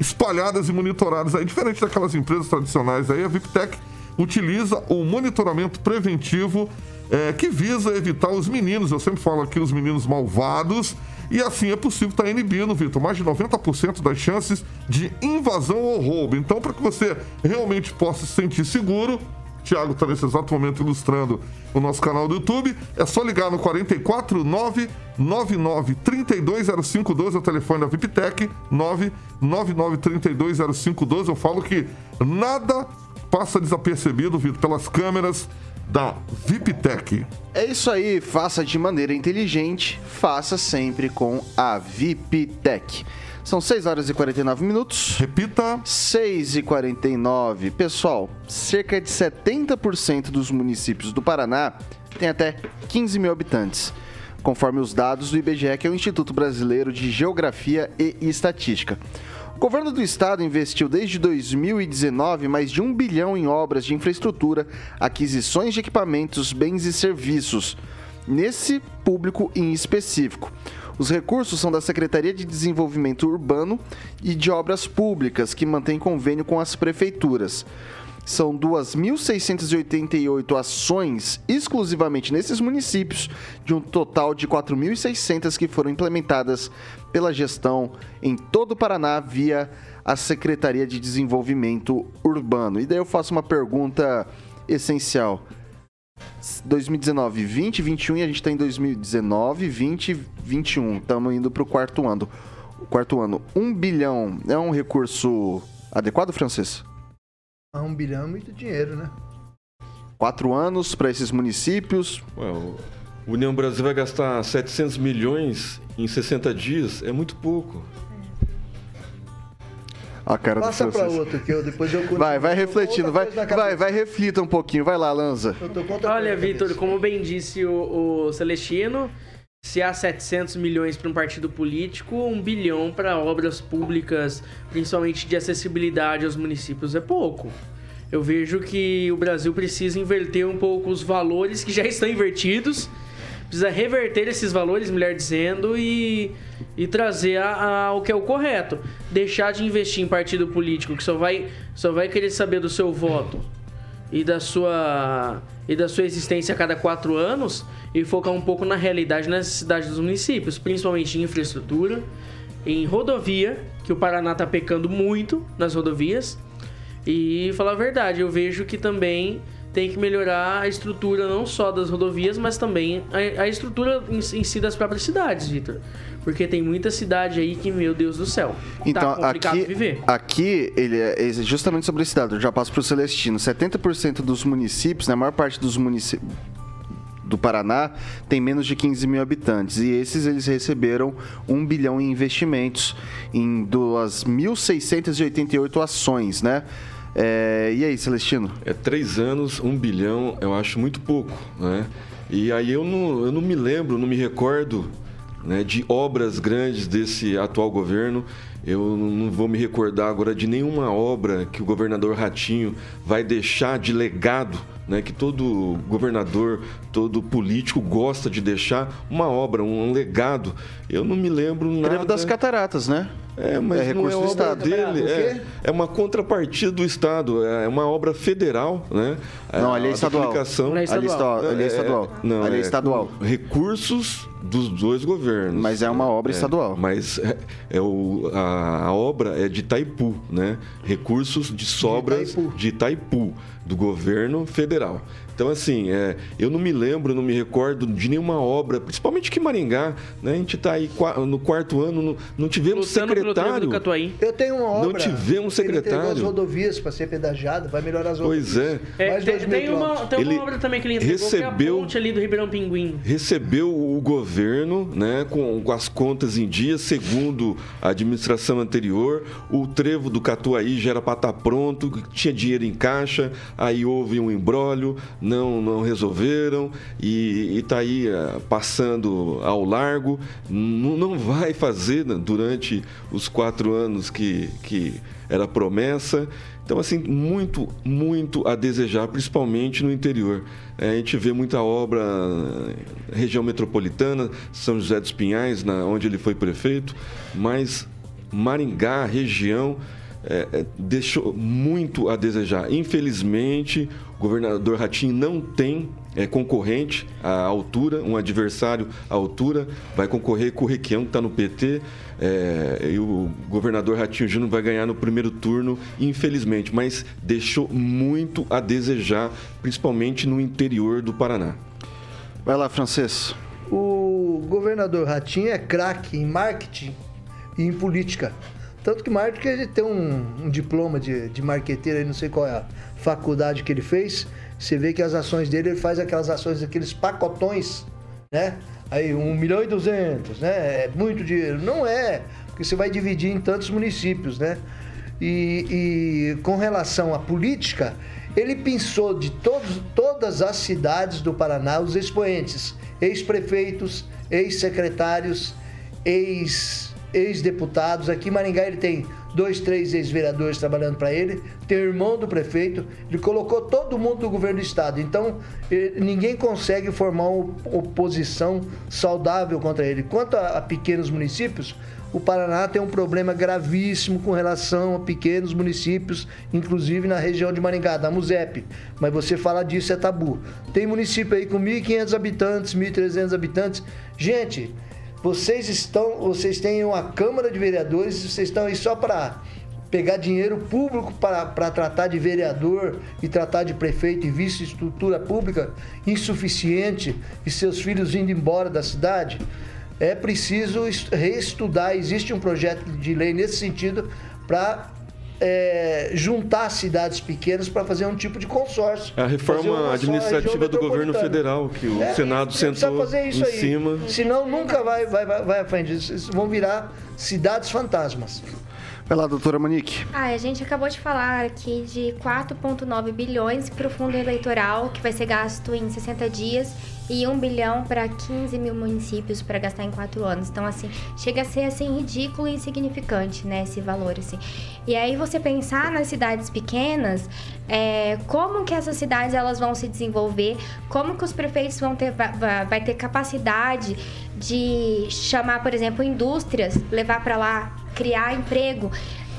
espalhadas e monitoradas aí, diferente daquelas empresas tradicionais aí, a VIPTEC utiliza o monitoramento preventivo é, que visa evitar os meninos, eu sempre falo aqui, os meninos malvados, e assim é possível estar inibindo, Vitor, mais de 90% das chances de invasão ou roubo. Então, para que você realmente possa se sentir seguro, Thiago está nesse exato momento ilustrando o nosso canal do YouTube. É só ligar no 44 999 320512, é o telefone da VIPTEC, 999 320512. Eu falo que nada passa desapercebido, Vitor, pelas câmeras da VIPTEC. É isso aí, faça de maneira inteligente, faça sempre com a VIPTEC. São 6 horas e 49 minutos. Repita. 6 e 49. Pessoal, cerca de 70% dos municípios do Paraná tem até 15 mil habitantes, conforme os dados do IBGE, que é o Instituto Brasileiro de Geografia e Estatística. O governo do estado investiu desde 2019 mais de um bilhão em obras de infraestrutura, aquisições de equipamentos, bens e serviços, nesse público em específico. Os recursos são da Secretaria de Desenvolvimento Urbano e de Obras Públicas, que mantém convênio com as prefeituras. São 2.688 ações exclusivamente nesses municípios, de um total de 4.600 que foram implementadas pela gestão em todo o Paraná via a Secretaria de Desenvolvimento Urbano. E daí eu faço uma pergunta essencial. 2019, 20, 21 e a gente está em 2019, 20, 21. Estamos indo para o quarto ano. O quarto ano, 1 bilhão é um recurso adequado, francês? Ah, um bilhão é muito dinheiro, né? Quatro anos para esses municípios. Ué, o União Brasil vai gastar 700 milhões em 60 dias, é muito pouco. A cara Passa do pra francês. outro que eu depois eu Vai, vai refletindo, vai, vai, vai, reflita um pouquinho. Vai lá, Lanza. Olha, Vitor, como bem disse o, o Celestino, se há 700 milhões para um partido político, um bilhão para obras públicas, principalmente de acessibilidade aos municípios, é pouco. Eu vejo que o Brasil precisa inverter um pouco os valores que já estão invertidos, precisa reverter esses valores, melhor dizendo, e, e trazer a- a- o que é o correto. Deixar de investir em partido político que só vai, só vai querer saber do seu voto e da sua e da sua existência a cada quatro anos e focar um pouco na realidade, nas necessidades dos municípios, principalmente em infraestrutura, em rodovia, que o Paraná está pecando muito nas rodovias. E falar a verdade, eu vejo que também tem que melhorar a estrutura não só das rodovias, mas também a, a estrutura em, em si das próprias cidades, Vitor. Porque tem muita cidade aí que, meu Deus do céu, Então, tá complicado aqui, viver. aqui ele é justamente sobre esse dado. Eu já passo para o Celestino. 70% dos municípios, na maior parte dos municípios do Paraná, tem menos de 15 mil habitantes. E esses eles receberam 1 bilhão em investimentos em 2.688 ações, né? É, e aí, Celestino? É três anos, um bilhão, eu acho muito pouco, né? E aí eu não, eu não me lembro, não me recordo né, de obras grandes desse atual governo. Eu não vou me recordar agora de nenhuma obra que o governador Ratinho vai deixar de legado, né, que todo governador, todo político gosta de deixar uma obra, um legado. Eu não me lembro nada. Trevo das Cataratas, né? É, mas É não recurso é do Estado. dele. É, é uma contrapartida do Estado. É uma obra federal, né? Não, ali é A estadual. Não é estadual. ali é estadual. não, ali é é estadual. Recursos dos dois governos. Mas é uma obra É, estadual. Mas é, é o, a, a obra é de Itaipu, né? Recursos de sobras Itaipu. de Itaipu, do governo federal. Então, assim, é, eu não me lembro, não me recordo de nenhuma obra, principalmente que Maringá, né? A gente está aí no quarto ano, não, não tivemos Lutando pelo trevo do secretário. Catuaí. Eu tenho uma Não obra. tivemos Ele entregou secretário. as rodovias para ser pedagiado, vai melhorar as Pois rodovias. é. É, Mais tem, tem uma, tem uma Ele obra também que ele entregou, recebeu- que é a ponte ali do Ribeirão Pinguim. recebeu o governo né, com, com as contas em dia, segundo a administração anterior. O trevo do Catuaí já era para estar pronto, tinha dinheiro em caixa, aí houve um embrólio, não, não resolveram e está aí ah, passando ao largo. Não, não vai fazer né, durante os quatro anos que, que era promessa. Então, assim, muito, muito a desejar, principalmente no interior. É, a gente vê muita obra eh, região metropolitana, São José dos Pinhais, na, onde ele foi prefeito, mas Maringá, região, é, é, deixou muito a desejar. Infelizmente, governador Ratinho não tem é, concorrente à altura, um adversário à altura, vai concorrer com o Requião, que está no PT, é, e o governador Ratinho Júnior vai ganhar no primeiro turno, infelizmente, mas deixou muito a desejar, principalmente no interior do Paraná. Vai lá, francês. O governador Ratinho é craque em marketing e em política. Tanto que marketing ele tem um, um diploma de, de marqueteiro, não sei qual é a faculdade que ele fez. Você vê que as ações dele, ele faz aquelas ações, aqueles pacotões, né? Aí, 1 milhão e 200, né? É muito dinheiro. Não é, porque você vai dividir em tantos municípios, né? E, e com relação à política, ele pensou de todos, todas as cidades do Paraná os expoentes, ex-prefeitos, ex-secretários, ex- ex-deputados. Aqui em Maringá ele tem dois, três ex-vereadores trabalhando para ele, tem o irmão do prefeito, ele colocou todo mundo do governo do estado. Então, eh, ninguém consegue formar uma oposição saudável contra ele. Quanto a, a pequenos municípios, o Paraná tem um problema gravíssimo com relação a pequenos municípios, inclusive na região de Maringá, da MUSEP. Mas você falar disso é tabu. Tem município aí com 1.500 habitantes, 1.300 habitantes. Gente, vocês estão, vocês têm uma Câmara de Vereadores, vocês estão aí só para pegar dinheiro público para, tratar de vereador e tratar de prefeito e vice-estrutura pública insuficiente e seus filhos indo embora da cidade. É preciso es- reestudar. Existe um projeto de lei nesse sentido para é, juntar cidades pequenas para fazer um tipo de consórcio. É a reforma administrativa do governo federal, que o É, Senado sentou fazer isso em aí. cima. Senão nunca vai, vai, vai, à frente. Vão virar cidades fantasmas. Vai lá, doutora Monique. Ah, a gente acabou de falar aqui de 4,9 bilhões para o fundo eleitoral, que vai ser gasto em 60 dias, e 1 bilhão para 15 mil municípios para gastar em 4 anos. Então, assim, chega a ser assim ridículo e insignificante, né, esse valor, assim. E aí você pensar nas cidades pequenas, é, como que essas cidades elas vão se desenvolver, como que os prefeitos vão ter, va- va- vai ter capacidade de chamar, por exemplo, indústrias, levar para lá, criar emprego,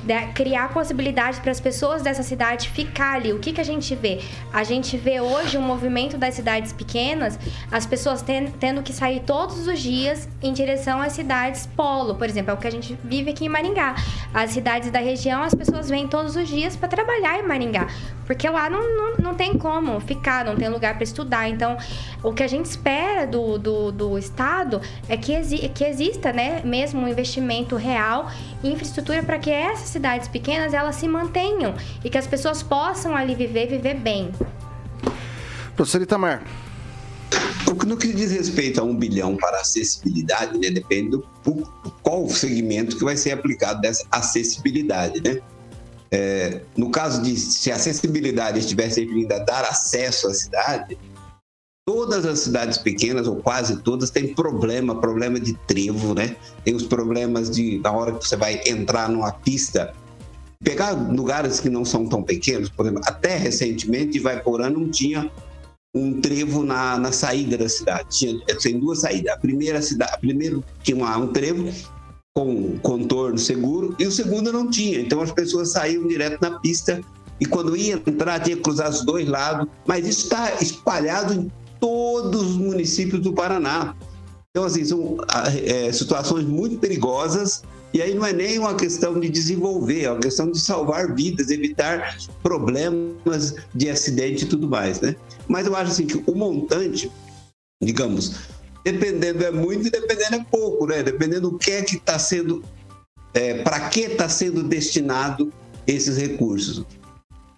da- criar possibilidade para as pessoas dessa cidade ficar ali. O que, que a gente vê? A gente vê hoje um movimento das cidades pequenas, as pessoas ten- tendo que sair todos os dias em direção às cidades polo, por exemplo, é o que a gente vive aqui em Maringá. As cidades da região, as pessoas vêm todos os dias para trabalhar em Maringá, porque lá não, não, não tem como ficar, não tem lugar para estudar. Então, o que a gente espera do, do, do Estado é que, exi que exista né, mesmo um investimento real em infraestrutura para que essas cidades pequenas elas se mantenham e que as pessoas possam ali viver, viver bem. Professor Itamar. O que no que diz respeito a um bilhão para acessibilidade, né, depende do, do qual o segmento que vai ser aplicado dessa acessibilidade, né? É, no caso de se a acessibilidade estivesse vindo a dar acesso à cidade, todas as cidades pequenas ou quase todas têm problema, problema de trevo, né? Tem os problemas de na hora que você vai entrar numa pista pegar lugares que não são tão pequenos, por exemplo, até recentemente, vai por ano, não tinha um trevo na, na saída da cidade. Tinha, tem duas saídas. A primeira cidade, primeiro tinha um trevo com contorno seguro e o segundo não tinha. Então as pessoas saíam direto na pista e quando ia entrar tinha que cruzar os dois lados. Mas isso está espalhado em todos os municípios do Paraná. Então assim são ah, é, situações muito perigosas E aí não é nem uma questão de desenvolver, é uma questão de salvar vidas, evitar problemas de acidente e tudo mais, né? Mas eu acho assim que o montante, digamos, dependendo é muito e dependendo é pouco, né? Dependendo do que é que está sendo, é, para que está sendo destinado esses recursos.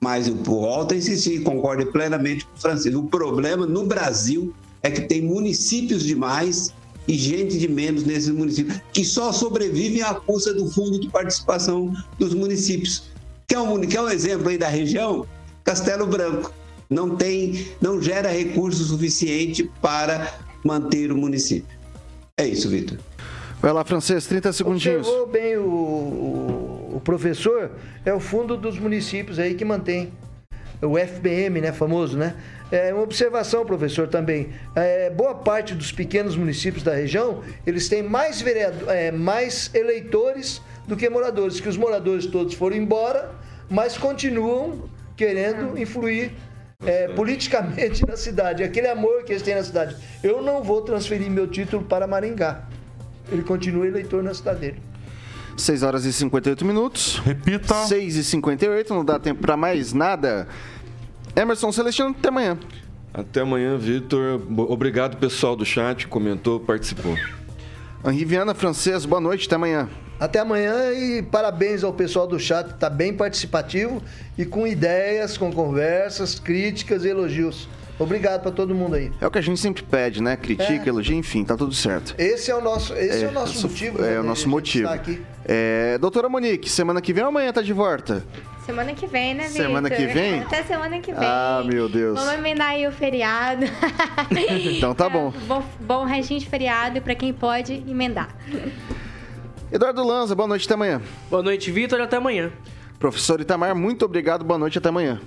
Mas eu volto a insistir, concordo plenamente com o Francisco. O problema no Brasil é que tem municípios demais e gente de menos nesses municípios, que só sobrevivem à custa do fundo de participação dos municípios. Quer um, quer um exemplo aí da região? Castelo Branco. Não tem, não gera recurso suficiente para manter o município. É isso, Vitor. Vai lá, francês, 30 segundinhos. Observou bem o, o, o professor, é o fundo dos municípios aí que mantém. O FBM, né, famoso, né? É uma observação, professor, também. É, boa parte dos pequenos municípios da região, eles têm mais, vereador, é, mais eleitores do que moradores, que os moradores todos foram embora, mas continuam querendo influir é, politicamente na cidade. Aquele amor que eles têm na cidade. Eu não vou transferir meu título para Maringá. Ele continua eleitor na cidade dele. 6 horas e 58 minutos. Repita. 6 e 58, não dá tempo pra mais nada. Emerson Celestino, até amanhã. Até amanhã, Vitor. Obrigado, pessoal do chat, comentou, participou. Henri Viana, francês, boa noite, até amanhã. Até amanhã e parabéns ao pessoal do chat, está bem participativo e com ideias, com conversas, críticas e elogios. Obrigado para todo mundo aí. É o que a gente sempre pede, né? Critica, É. elogia, enfim, tá tudo certo. Esse é o nosso, esse é, o nosso motivo. É né, o nosso motivo. aqui. É, doutora Monique, semana que vem ou amanhã tá de volta? Semana que vem, né, Vitor? Semana que vem? Até semana que vem. Ah, meu Deus. Vamos emendar aí o feriado. Então tá bom. bom. Bom restinho de feriado e pra quem pode, emendar. Eduardo Lanza, boa noite, até amanhã. Boa noite, Vitor. Até amanhã. Professor Itamar, muito obrigado, boa noite, até amanhã.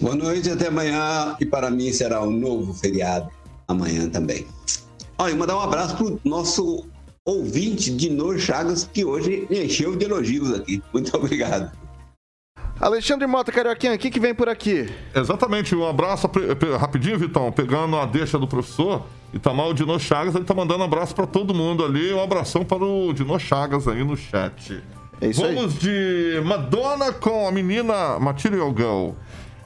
Boa noite, até amanhã. E para mim será um novo feriado amanhã também. Olha, e mandar um abraço pro nosso ouvinte, Dinor Chagas, que hoje me encheu de elogios aqui. Muito obrigado. Alexandre Mota Carioquinha, o que, que vem por aqui? Exatamente, um abraço rapidinho, Vitão, pegando a deixa do professor, Itamar o Dino Chagas, ele tá mandando um abraço pra todo mundo ali, um abração para o Dino Chagas aí no chat. É isso aí. Vamos de Madonna com a menina Material Girl.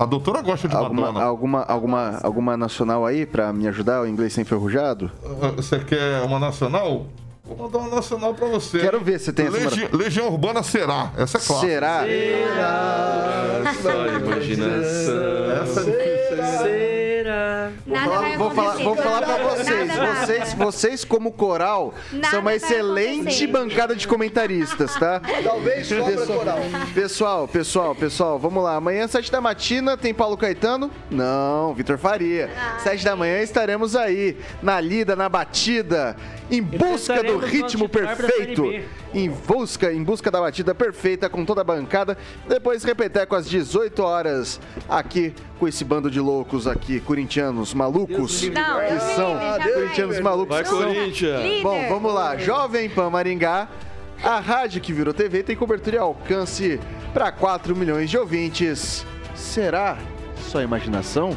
A doutora gosta de Alguma, Madonna. alguma, alguma, alguma nacional aí pra me ajudar, o inglês sem enferrujado? Ah, Você quer uma nacional? Vou mandar uma nacional pra você. Quero ver se tem essa Legi- Legião Urbana será. Essa é clássica. Será? Só imaginação. Essa é difícil. Será? Nada vai Vou falar, vou falar pra vocês. Nada. Vocês, vocês como coral, Nada são uma excelente bancada de comentaristas, tá? Talvez sobra coral. Pessoal, pessoal, pessoal, vamos lá. Amanhã, sete da matina, tem Paulo Caetano? Não, Vitor Faria. Sete da manhã estaremos aí, na lida, na batida, em busca do ritmo perfeito. Em busca, em busca da batida perfeita com toda a bancada. Depois repeteco às 18 horas aqui com esse bando de loucos aqui, corintianos malucos. Que são corintianos malucos. Vai, Corinthians! Bom, vamos lá. Jovem Pan Maringá, a rádio que virou TV tem cobertura e alcance para 4 milhões de ouvintes. Será só imaginação?